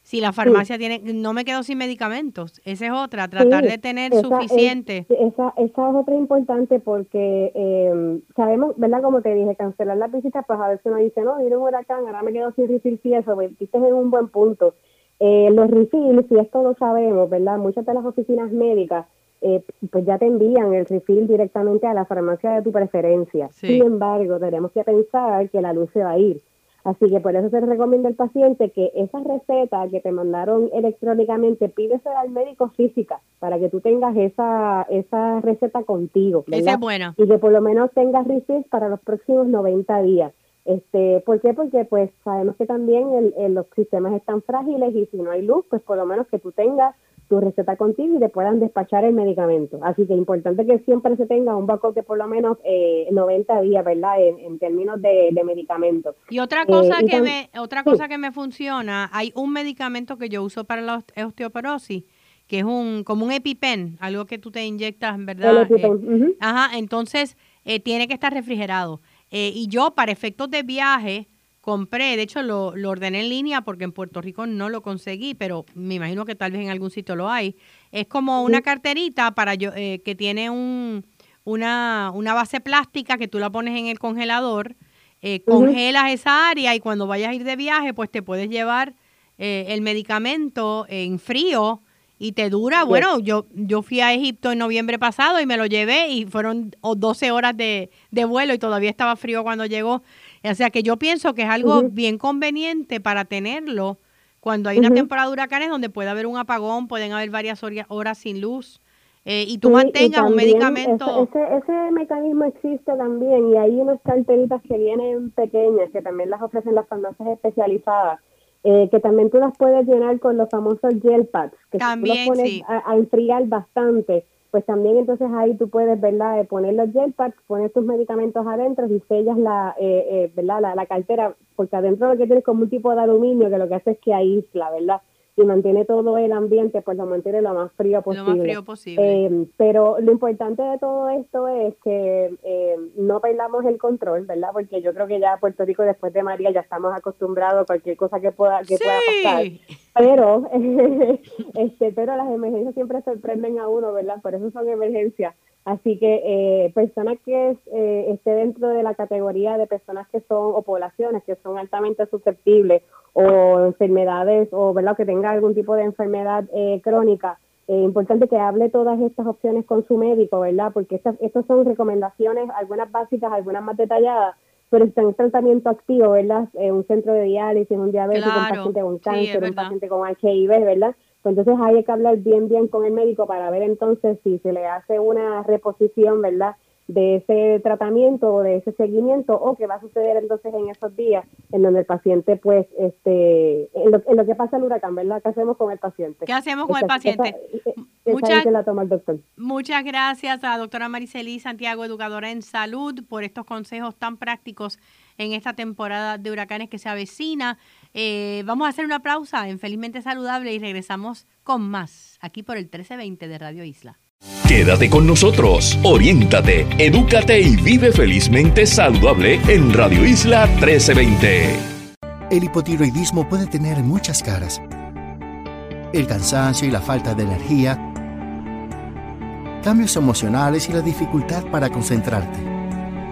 si la farmacia tiene, no me quedo sin medicamentos. Esa es otra, tratar de tener suficiente. esa, esa es otra importante porque eh, sabemos, ¿verdad? Como te dije, cancelar la visita, pues a veces uno dice, no, viene un huracán, ahora me quedo sin refill y eso, pues, en un buen punto. Eh, los refills, si esto lo sabemos, ¿verdad? Muchas de las oficinas médicas eh, pues ya te envían el refill directamente a la farmacia de tu preferencia. Sin embargo, tenemos que pensar que la luz se va a ir. Así que por eso se recomienda al paciente que esa receta que te mandaron electrónicamente, pídesela al médico física para que tú tengas esa, esa receta contigo. Esa es buena. Y que por lo menos tengas refills para los próximos 90 días. Este, ¿Por qué? Porque pues sabemos que también el, los sistemas están frágiles y si no hay luz, pues por lo menos que tú tengas tu receta contigo y te puedan despachar el medicamento. Así que es importante que siempre se tenga un backup de por lo menos eh, 90 días, ¿verdad? En, términos de, de medicamentos. Y otra cosa eh, que me otra cosa que me funciona, hay un medicamento que yo uso para la osteoporosis que es un como un EpiPen, algo que tú te inyectas, ¿verdad? Eh, ajá, entonces eh, tiene que estar refrigerado. y yo para efectos de viaje compré, de hecho lo, lo, ordené en línea porque en Puerto Rico no lo conseguí, pero me imagino que tal vez en algún sitio lo hay. Es como una carterita para yo, eh, que tiene un, una, una base plástica que tú la pones en el congelador, eh, congelas esa área y cuando vayas a ir de viaje, pues te puedes llevar eh, el medicamento en frío y te dura, bueno, yo, yo fui a Egipto en noviembre pasado y me lo llevé y fueron 12 horas de, vuelo y todavía estaba frío cuando llegó. O sea que yo pienso que es algo bien conveniente para tenerlo cuando hay una temporada de huracanes donde puede haber un apagón, pueden haber varias horas sin luz. Eh, y tú mantengas un medicamento. Ese, ese, mecanismo existe también y hay unas carteritas que vienen pequeñas que también las ofrecen las farmacias especializadas eh, que también tú las puedes llenar con los famosos gel pads, que también, tú los pones a, enfriar bastante, pues también entonces ahí tú puedes, ¿verdad?, eh, poner los gel pads, poner tus medicamentos adentro y sellas la, eh, ¿verdad?, la, la, cartera, porque adentro lo que tienes como un tipo de aluminio que lo que hace es que aísla, ¿verdad?, y mantiene todo el ambiente, pues lo mantiene lo más frío posible. Lo más frío posible. Eh, pero lo importante de todo esto es que eh, no perdamos el control, ¿verdad? Porque yo creo que ya Puerto Rico después de María ya estamos acostumbrados a cualquier cosa que pueda que pueda pasar. Pero, este, pero las emergencias siempre sorprenden a uno, ¿verdad? Por eso son emergencias. Así que eh, personas que eh, esté dentro de la categoría de personas que son o poblaciones que son altamente susceptibles o enfermedades o verdad que tenga algún tipo de enfermedad eh, crónica, es importante que hable todas estas opciones con su médico, ¿verdad? Porque estas, estas son recomendaciones, algunas básicas, algunas más detalladas, pero están en tratamiento activo, ¿verdad? un centro de diálisis, un diabético, un paciente con cáncer, un paciente con HIV, ¿verdad? Pues entonces hay que hablar bien, bien con el médico para ver entonces si se le hace una reposición, ¿verdad? de ese tratamiento o de ese seguimiento o qué va a suceder entonces en esos días en donde el paciente pues este en lo, que pasa el huracán verdad qué hacemos con el paciente qué hacemos con el paciente muchas, la toma el doctor. muchas gracias a la doctora Mariceli Santiago educadora en salud por estos consejos tan prácticos en esta temporada de huracanes que se avecina eh, vamos a hacer una pausa en Felizmente Saludable y regresamos con más aquí por el 1320 de Radio Isla. Quédate con nosotros, oriéntate, edúcate y vive felizmente saludable en Radio Isla 1320. El hipotiroidismo puede tener muchas caras. El cansancio y la falta de energía, cambios emocionales y la dificultad para concentrarte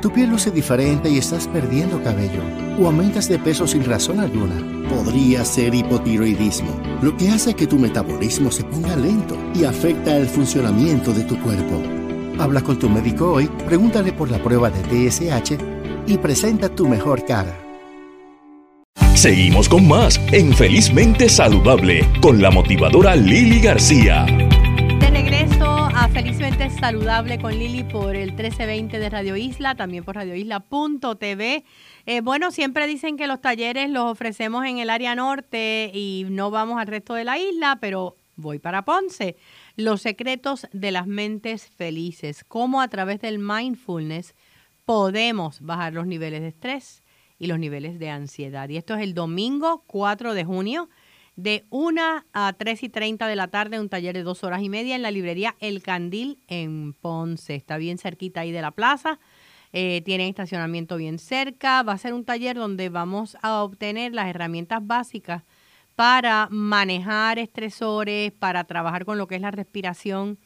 tu piel luce diferente y estás perdiendo cabello o aumentas de peso sin razón alguna. Podría ser hipotiroidismo, lo que hace que tu metabolismo se ponga lento y afecta el funcionamiento de tu cuerpo. Habla con tu médico hoy, pregúntale por la prueba de TSH y presenta tu mejor cara. Seguimos con más en Felizmente Saludable con la motivadora Lili García. Saludable con Lili por el 1320 de Radio Isla, también por radioisla.tv. Eh, bueno, siempre dicen que los talleres los ofrecemos en el área norte y no vamos al resto de la isla, pero voy para Ponce. Los secretos de las mentes felices, cómo a través del mindfulness podemos bajar los niveles de estrés y los niveles de ansiedad. Y esto es el domingo 4 de junio de 1 a 3 y 30 de la tarde, un taller de dos horas y media en la librería El Candil en Ponce. Está bien cerquita ahí de la plaza. Eh, tiene estacionamiento bien cerca. Va a ser un taller donde vamos a obtener las herramientas básicas para manejar estresores, para trabajar con lo que es la respiración,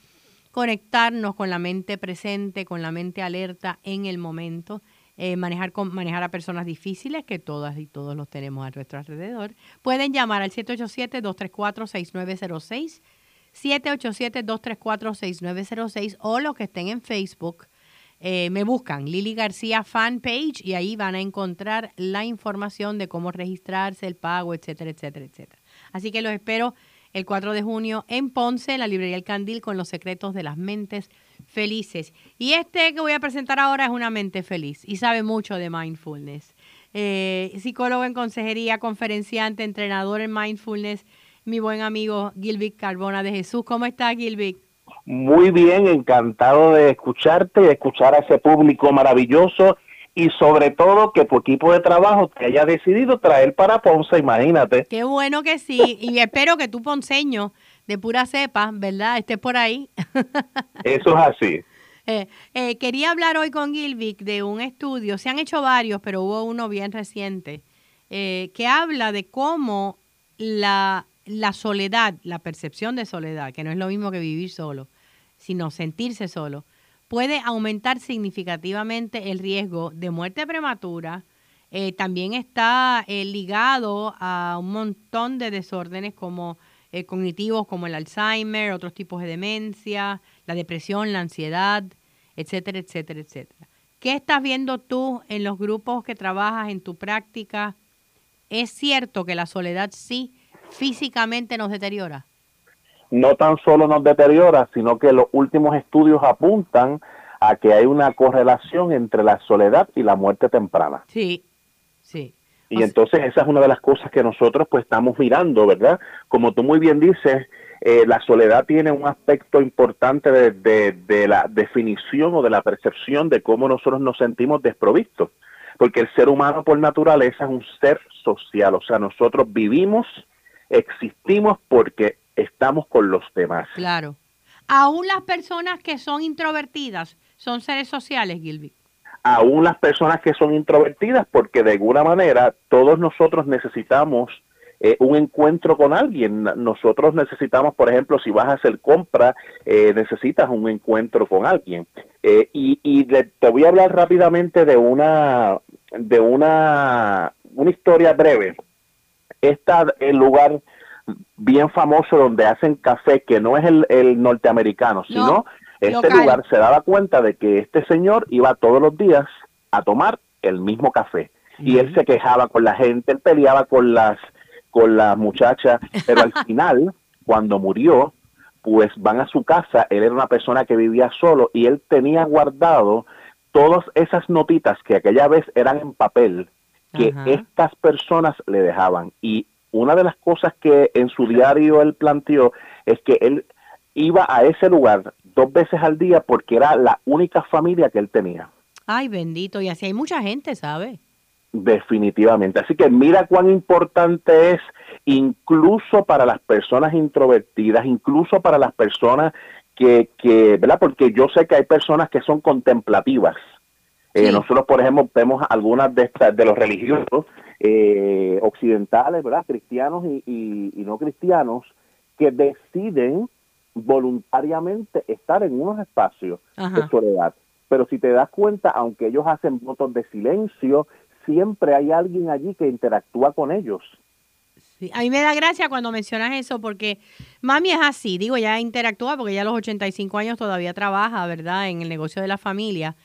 conectarnos con la mente presente, con la mente alerta en el momento eh, manejar, con, manejar a personas difíciles, que todas y todos los tenemos a nuestro alrededor. Pueden llamar al 787-234-6906, 787-234-6906 o los que estén en Facebook. Eh, me buscan Lili García Fan Page y ahí van a encontrar la información de cómo registrarse, el pago, etcétera, etcétera, etcétera. Así que los espero el 4 de junio en Ponce, en la librería El Candil, con los secretos de las mentes felices. Y este que voy a presentar ahora es una mente feliz y sabe mucho de mindfulness. Eh, psicólogo en consejería, conferenciante, entrenador en mindfulness, mi buen amigo Gilvic Carbona de Jesús. ¿Cómo está Gilvic? Muy bien, encantado de escucharte y de escuchar a ese público maravilloso y sobre todo que tu equipo de trabajo te haya decidido traer para Ponce, imagínate. Qué bueno que sí, y espero que tú ponceño de pura cepa, ¿verdad? Estés por ahí. Eso es así. Eh, eh, quería hablar hoy con Gilvic de un estudio, se han hecho varios, pero hubo uno bien reciente, eh, que habla de cómo la, la soledad, la percepción de soledad, que no es lo mismo que vivir solo, sino sentirse solo, puede aumentar significativamente el riesgo de muerte prematura. También está ligado a un montón de desórdenes como eh, cognitivos como el Alzheimer, otros tipos de demencia, la depresión, la ansiedad, etcétera, etcétera, etcétera. ¿Qué estás viendo tú en los grupos que trabajas en tu práctica? ¿Es cierto que la soledad sí físicamente nos deteriora? No tan solo nos deteriora, sino que los últimos estudios apuntan a que hay una correlación entre la soledad y la muerte temprana. Sí, sí. Y entonces esa es una de las cosas que nosotros pues estamos mirando, ¿verdad? Como tú muy bien dices, eh, la soledad tiene un aspecto importante de, de, la definición o de la percepción de cómo nosotros nos sentimos desprovistos. Porque el ser humano por naturaleza es un ser social, o sea, nosotros vivimos, existimos porque estamos con los demás. Claro. Aún las personas que son introvertidas son seres sociales, Gilby aún las personas que son introvertidas, porque de alguna manera todos nosotros necesitamos eh, un encuentro con alguien. Nosotros necesitamos, por ejemplo, si vas a hacer compra, eh, necesitas un encuentro con alguien. Eh, y, y te voy a hablar rápidamente de una de una una historia breve. Está el lugar bien famoso donde hacen café, que no es el, el norteamericano, sino este lugar se daba cuenta de que este señor iba todos los días a tomar el mismo café. Y él se quejaba con la gente, él peleaba con las, con las muchachas, pero al final, cuando murió, pues van a su casa, él era una persona que vivía solo y él tenía guardado todas esas notitas que aquella vez eran en papel que estas personas le dejaban. Y una de las cosas que en su diario él planteó es que él iba a ese lugar dos veces al día porque era la única familia que él tenía. Ay, bendito, y así hay mucha gente, ¿sabe? Definitivamente. Así que mira cuán importante es incluso para las personas introvertidas, incluso para las personas que, que ¿verdad? Porque yo sé que hay personas que son contemplativas. Eh, nosotros, por ejemplo, vemos algunas de estas, de los religiosos eh, occidentales, ¿verdad? Cristianos y, y no cristianos, que deciden voluntariamente estar en unos espacios de soledad. Pero si te das cuenta, aunque ellos hacen votos de silencio, siempre hay alguien allí que interactúa con ellos. Sí, a mí me da gracia cuando mencionas eso porque mami es así, digo, ya interactúa porque ya a los 85 años todavía trabaja, ¿verdad? En el negocio de la familia,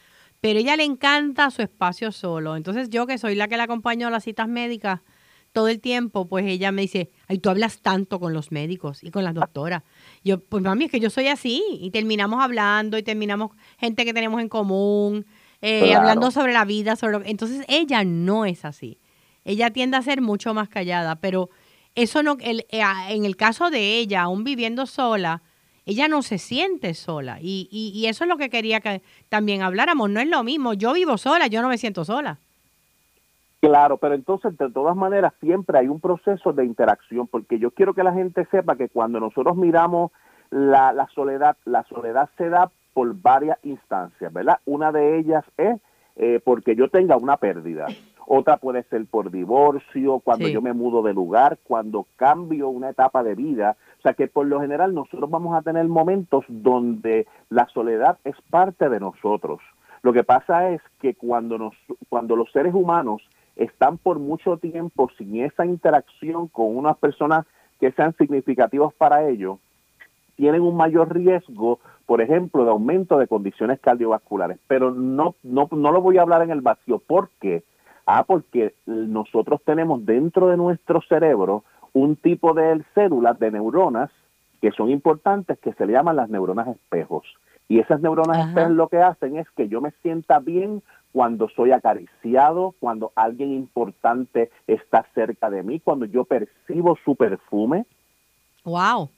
pero ella le encanta su espacio solo. Entonces yo que soy la que la acompaño a las citas médicas, todo el tiempo, pues ella me dice, ay, tú hablas tanto con los médicos y con las doctoras. Yo, pues mami, es que yo soy así. Y terminamos hablando y terminamos gente que tenemos en común, eh, hablando sobre la vida. sobre Entonces ella no es así. Ella tiende a ser mucho más callada, pero eso no, el, eh, en el caso de ella, aún viviendo sola, ella no se siente sola. Y, y, y eso es lo que quería que también habláramos. No es lo mismo. Yo vivo sola, yo no me siento sola. Claro, pero entonces de todas maneras siempre hay un proceso de interacción, porque yo quiero que la gente sepa que cuando nosotros miramos la, la soledad, la soledad se da por varias instancias, ¿verdad? Una de ellas es eh, porque yo tenga una pérdida. Otra puede ser por divorcio, cuando yo me mudo de lugar, cuando cambio una etapa de vida. O sea que por lo general nosotros vamos a tener momentos donde la soledad es parte de nosotros. Lo que pasa es que cuando, nos, cuando los seres humanos están por mucho tiempo sin esa interacción con unas personas que sean significativas para ellos, tienen un mayor riesgo, por ejemplo, de aumento de condiciones cardiovasculares. Pero no, no, no lo voy a hablar en el vacío. ¿Por qué? Ah, porque nosotros tenemos dentro de nuestro cerebro un tipo de células, de neuronas, que son importantes, que se le llaman las neuronas espejos. Y esas neuronas espejos lo que hacen es que yo me sienta bien cuando soy acariciado, cuando alguien importante está cerca de mí, cuando yo percibo su perfume. Wow.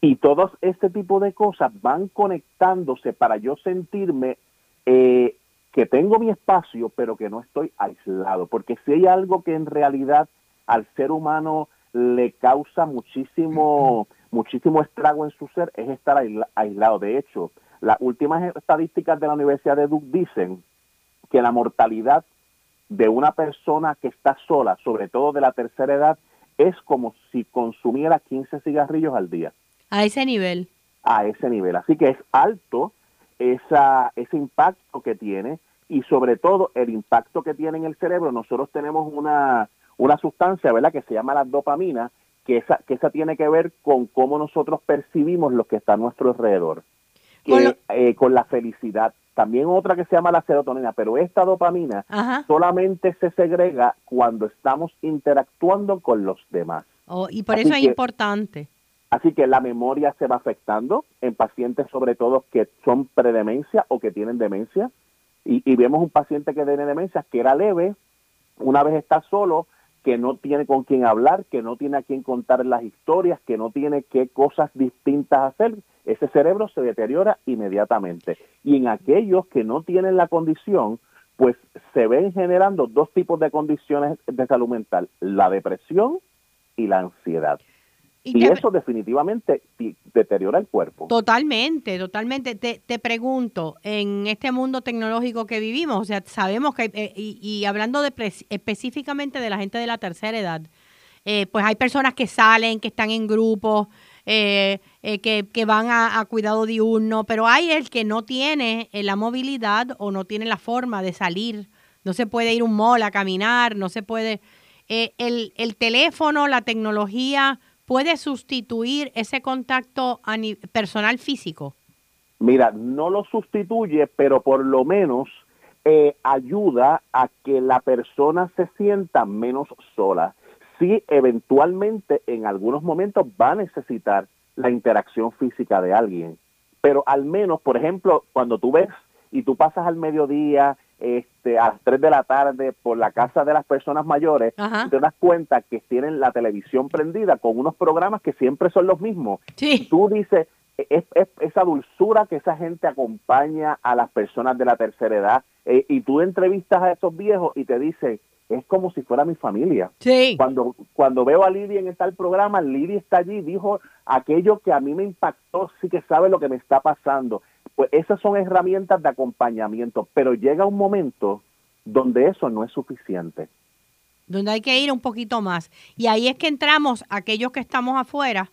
Y todos este tipo de cosas van conectándose para yo sentirme eh, que tengo mi espacio, pero que no estoy aislado. Porque si hay algo que en realidad al ser humano le causa muchísimo, muchísimo estrago en su ser, es estar aislado. De hecho, las últimas estadísticas de la Universidad de Duke dicen que la mortalidad de una persona que está sola, sobre todo de la tercera edad, es como si consumiera 15 cigarrillos al día. A ese nivel. A ese nivel. Así que es alto esa, ese impacto que tiene y sobre todo el impacto que tiene en el cerebro. Nosotros tenemos una, una sustancia, ¿verdad?, que se llama la dopamina, que esa, que esa tiene que ver con cómo nosotros percibimos lo que está a nuestro alrededor, que, eh, con la felicidad. También otra que se llama la serotonina, pero esta dopamina solamente se segrega cuando estamos interactuando con los demás. Oh, y por eso es importante. Así que la memoria se va afectando en pacientes sobre todo que son predemencia o que tienen demencia. Y, y vemos un paciente que tiene demencia que era leve, una vez está solo, que no tiene con quién hablar, que no tiene a quién contar las historias, que no tiene qué cosas distintas hacer, ese cerebro se deteriora inmediatamente. Y en aquellos que no tienen la condición, pues se ven generando dos tipos de condiciones de salud mental, la depresión y la ansiedad. Y, eso definitivamente deteriora el cuerpo. Totalmente, totalmente. Te, te, pregunto, en este mundo tecnológico que vivimos, o sea, sabemos que, eh, y, hablando de específicamente de la gente de la tercera edad, eh, pues hay personas que salen, que están en grupos, eh, que, que, van a, a, cuidado diurno, pero hay el que no tiene la movilidad o no tiene la forma de salir. No se puede ir a un mall a caminar, no se puede... el, el teléfono, la tecnología puede sustituir ese contacto personal físico? Mira, no lo sustituye, pero por lo menos eh, ayuda a que la persona se sienta menos sola. Sí, eventualmente en algunos momentos va a necesitar la interacción física de alguien, pero al menos, por ejemplo, cuando tú ves y tú pasas al mediodía este, a las 3 de la tarde por la casa de las personas mayores, te das cuenta que tienen la televisión prendida con unos programas que siempre son los mismos. Tú dices, es, esa dulzura que esa gente acompaña a las personas de la tercera edad, eh, y tú entrevistas a esos viejos y te dicen, es como si fuera mi familia. Cuando, cuando veo a Lili en tal programa, Lili está allí, dijo aquello que a mí me impactó, sí que sabe lo que me está pasando. Pues esas son herramientas de acompañamiento, pero llega un momento donde eso no es suficiente. Donde hay que ir un poquito más. Y ahí es que entramos aquellos que estamos afuera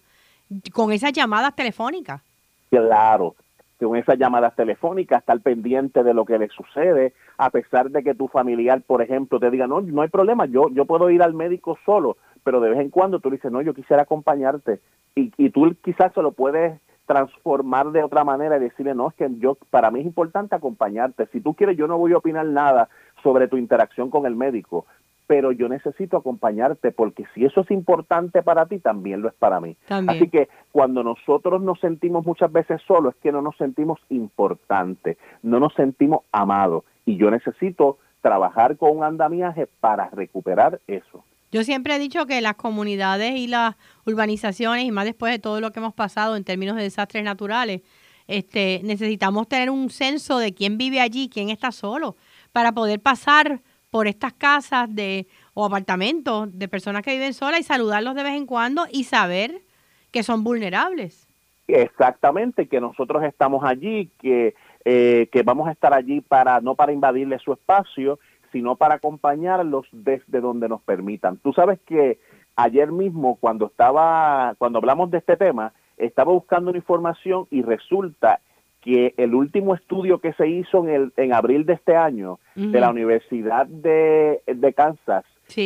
con esas llamadas telefónicas. Claro, con esas llamadas telefónicas, estar pendiente de lo que le sucede, a pesar de que tu familiar, por ejemplo, te diga, no, no hay problema, yo, yo puedo ir al médico solo, pero de vez en cuando tú dices, no, yo quisiera acompañarte. Y, y tú quizás se lo puedes transformar de otra manera y decirle, no, es que yo, para mí es importante acompañarte. Si tú quieres, yo no voy a opinar nada sobre tu interacción con el médico, pero yo necesito acompañarte porque si eso es importante para ti, también lo es para mí. Así que cuando nosotros nos sentimos muchas veces solos, es que no nos sentimos importantes, no nos sentimos amados. Y yo necesito trabajar con un andamiaje para recuperar eso. Yo siempre he dicho que las comunidades y las urbanizaciones, y más después de todo lo que hemos pasado en términos de desastres naturales, este, necesitamos tener un censo de quién vive allí, quién está solo, para poder pasar por estas casas de o apartamentos de personas que viven solas y saludarlos de vez en cuando y saber que son vulnerables. Exactamente, que nosotros estamos allí, que, eh, que vamos a estar allí para no para invadirle su espacio, sino para acompañarlos desde donde nos permitan. Tú sabes que ayer mismo cuando estaba, cuando hablamos de este tema, estaba buscando una información y resulta que el último estudio que se hizo en, el, en abril de este año de la Universidad de, Kansas,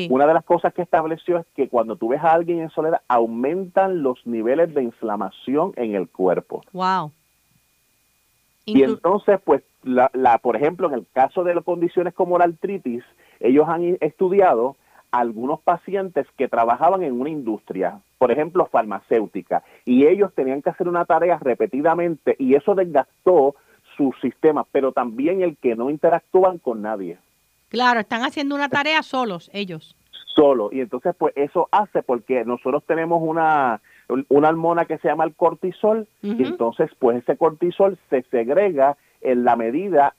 una de las cosas que estableció es que cuando tú ves a alguien en soledad, aumentan los niveles de inflamación en el cuerpo. Wow. Y entonces, pues, la, la, por ejemplo, en el caso de las condiciones como la artritis, ellos han estudiado algunos pacientes que trabajaban en una industria, por ejemplo, farmacéutica, y ellos tenían que hacer una tarea repetidamente y eso desgastó su sistema, pero también el que no interactúan con nadie. Claro, están haciendo una tarea solos ellos. Solo, y entonces pues eso hace porque nosotros tenemos una, una hormona que se llama el cortisol, y entonces pues ese cortisol se segrega en la medida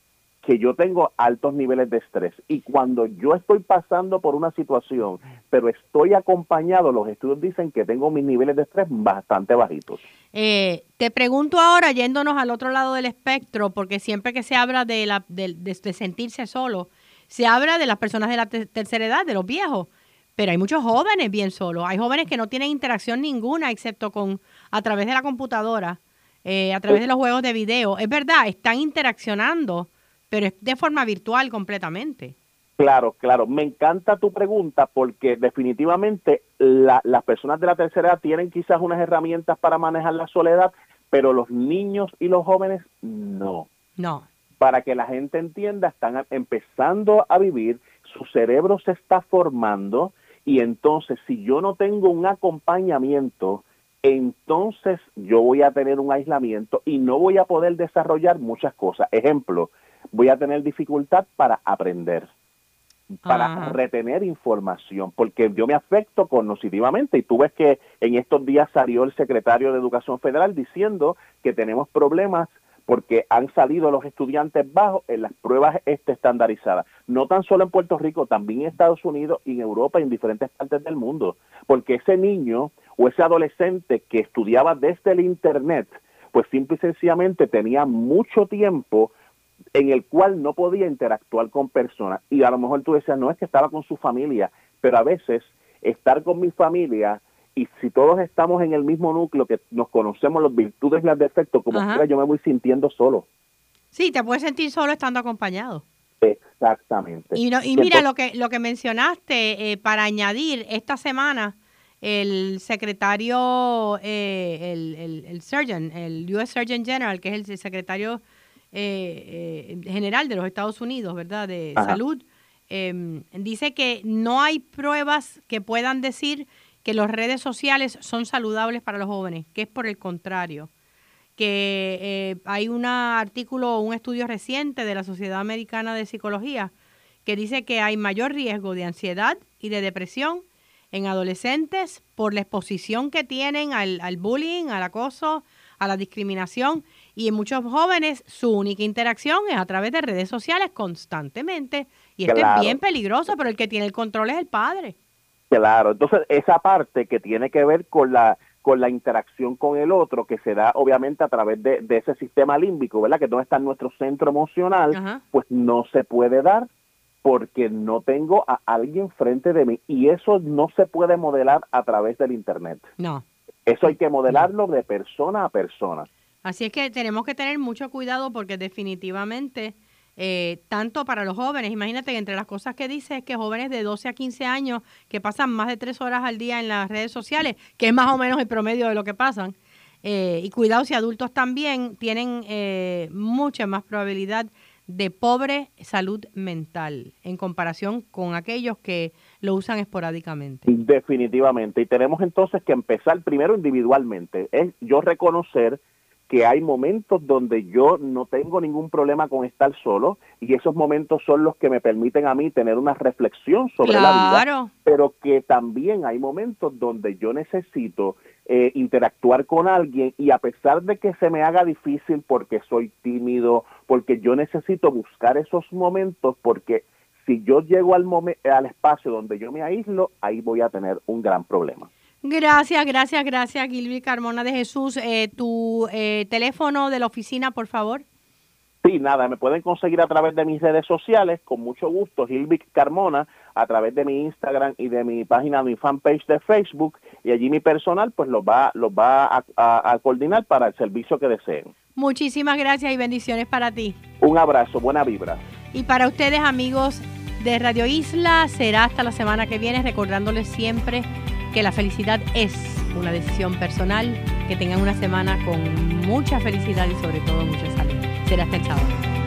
que yo tengo altos niveles de estrés. Y cuando yo estoy pasando por una situación, pero estoy acompañado, los estudios dicen que tengo mis niveles de estrés bastante bajitos. Eh, te pregunto ahora, yéndonos al otro lado del espectro, porque siempre que se habla de, la, de, sentirse solo, se habla de las personas de la tercera edad, de los viejos. Pero hay muchos jóvenes bien solos. Hay jóvenes que no tienen interacción ninguna excepto con a través de la computadora. eh, a través de los juegos de video. Es verdad, están interaccionando, pero es de forma virtual completamente. Claro, claro. Me encanta tu pregunta porque definitivamente las personas de la tercera edad tienen quizás unas herramientas para manejar la soledad, pero los niños y los jóvenes no. No. Para que la gente entienda, están empezando a vivir, su cerebro se está formando y entonces si yo no tengo un acompañamiento, entonces yo voy a tener un aislamiento y no voy a poder desarrollar muchas cosas. Ejemplo, voy a tener dificultad para aprender para retener información, porque yo me afecto cognitivamente y tú ves que en estos días salió el secretario de Educación Federal diciendo que tenemos problemas porque han salido los estudiantes bajos en las pruebas este estandarizadas, no tan solo en Puerto Rico, también en Estados Unidos y en Europa y en diferentes partes del mundo, porque ese niño o ese adolescente que estudiaba desde el Internet, pues simple y sencillamente tenía mucho tiempo en el cual no podía interactuar con personas. Y a lo mejor tú decías, no es que estaba con su familia, pero a veces estar con mi familia y si todos estamos en el mismo núcleo, que nos conocemos las virtudes y los defectos, como quiera, yo me voy sintiendo solo. Sí, te puedes sentir solo estando acompañado. Exactamente. Y, y mira lo que lo que mencionaste eh, para añadir esta semana el secretario, eh, el, el, el, surgeon, el U.S. Surgeon General, que es el secretario eh, eh, general de los Estados Unidos, ¿verdad? De salud, em, dice que no hay pruebas que puedan decir que las redes sociales son saludables para los jóvenes, que es por el contrario que eh, hay un artículo, un estudio reciente de la Sociedad Americana de Psicología que dice que hay mayor riesgo de ansiedad y de depresión en adolescentes por la exposición que tienen al, al bullying, al acoso, a la discriminación y en muchos jóvenes su única interacción es a través de redes sociales constantemente. Y esto es bien peligroso, pero el que tiene el control es el padre. Claro, entonces esa parte que tiene que ver con la con la interacción con el otro, que se da obviamente a través de, ese sistema límbico, ¿verdad? Que no está en nuestro centro emocional, pues no se puede dar porque no tengo a alguien frente de mí. Y eso no se puede modelar a través del Internet. No. Eso hay que modelarlo de persona a persona. Así es que tenemos que tener mucho cuidado porque definitivamente, eh, tanto para los jóvenes, imagínate que entre las cosas que dice es que jóvenes de 12 a 15 años que pasan más de tres horas al día en las redes sociales, que es más o menos el promedio de lo que pasan, eh, y cuidado si adultos también tienen eh, mucha más probabilidad de pobre salud mental en comparación con aquellos que lo usan esporádicamente. Definitivamente. Y tenemos entonces que empezar primero individualmente. Es yo reconocer que hay momentos donde yo no tengo ningún problema con estar solo y esos momentos son los que me permiten a mí tener una reflexión sobre la vida, pero que también hay momentos donde yo necesito eh, interactuar con alguien y a pesar de que se me haga difícil porque soy tímido, porque yo necesito buscar esos momentos porque si yo llego al, al espacio donde yo me aíslo, ahí voy a tener un gran problema. Gracias, gracias, gracias, Gilby Carmona de Jesús. Eh, tu eh, teléfono de la oficina, por favor. Sí, nada, me pueden conseguir a través de mis redes sociales, con mucho gusto, Gilby Carmona, a través de mi Instagram y de mi página, mi fanpage de Facebook, y allí mi personal pues los va, los va a, a coordinar para el servicio que deseen. Muchísimas gracias y bendiciones para ti. Un abrazo, buena vibra. Y para ustedes, amigos de Radio Isla, será hasta la semana que viene, recordándoles siempre que la felicidad es una decisión personal, que tengan una semana con mucha felicidad y sobre todo mucha salud. Será hasta el sábado.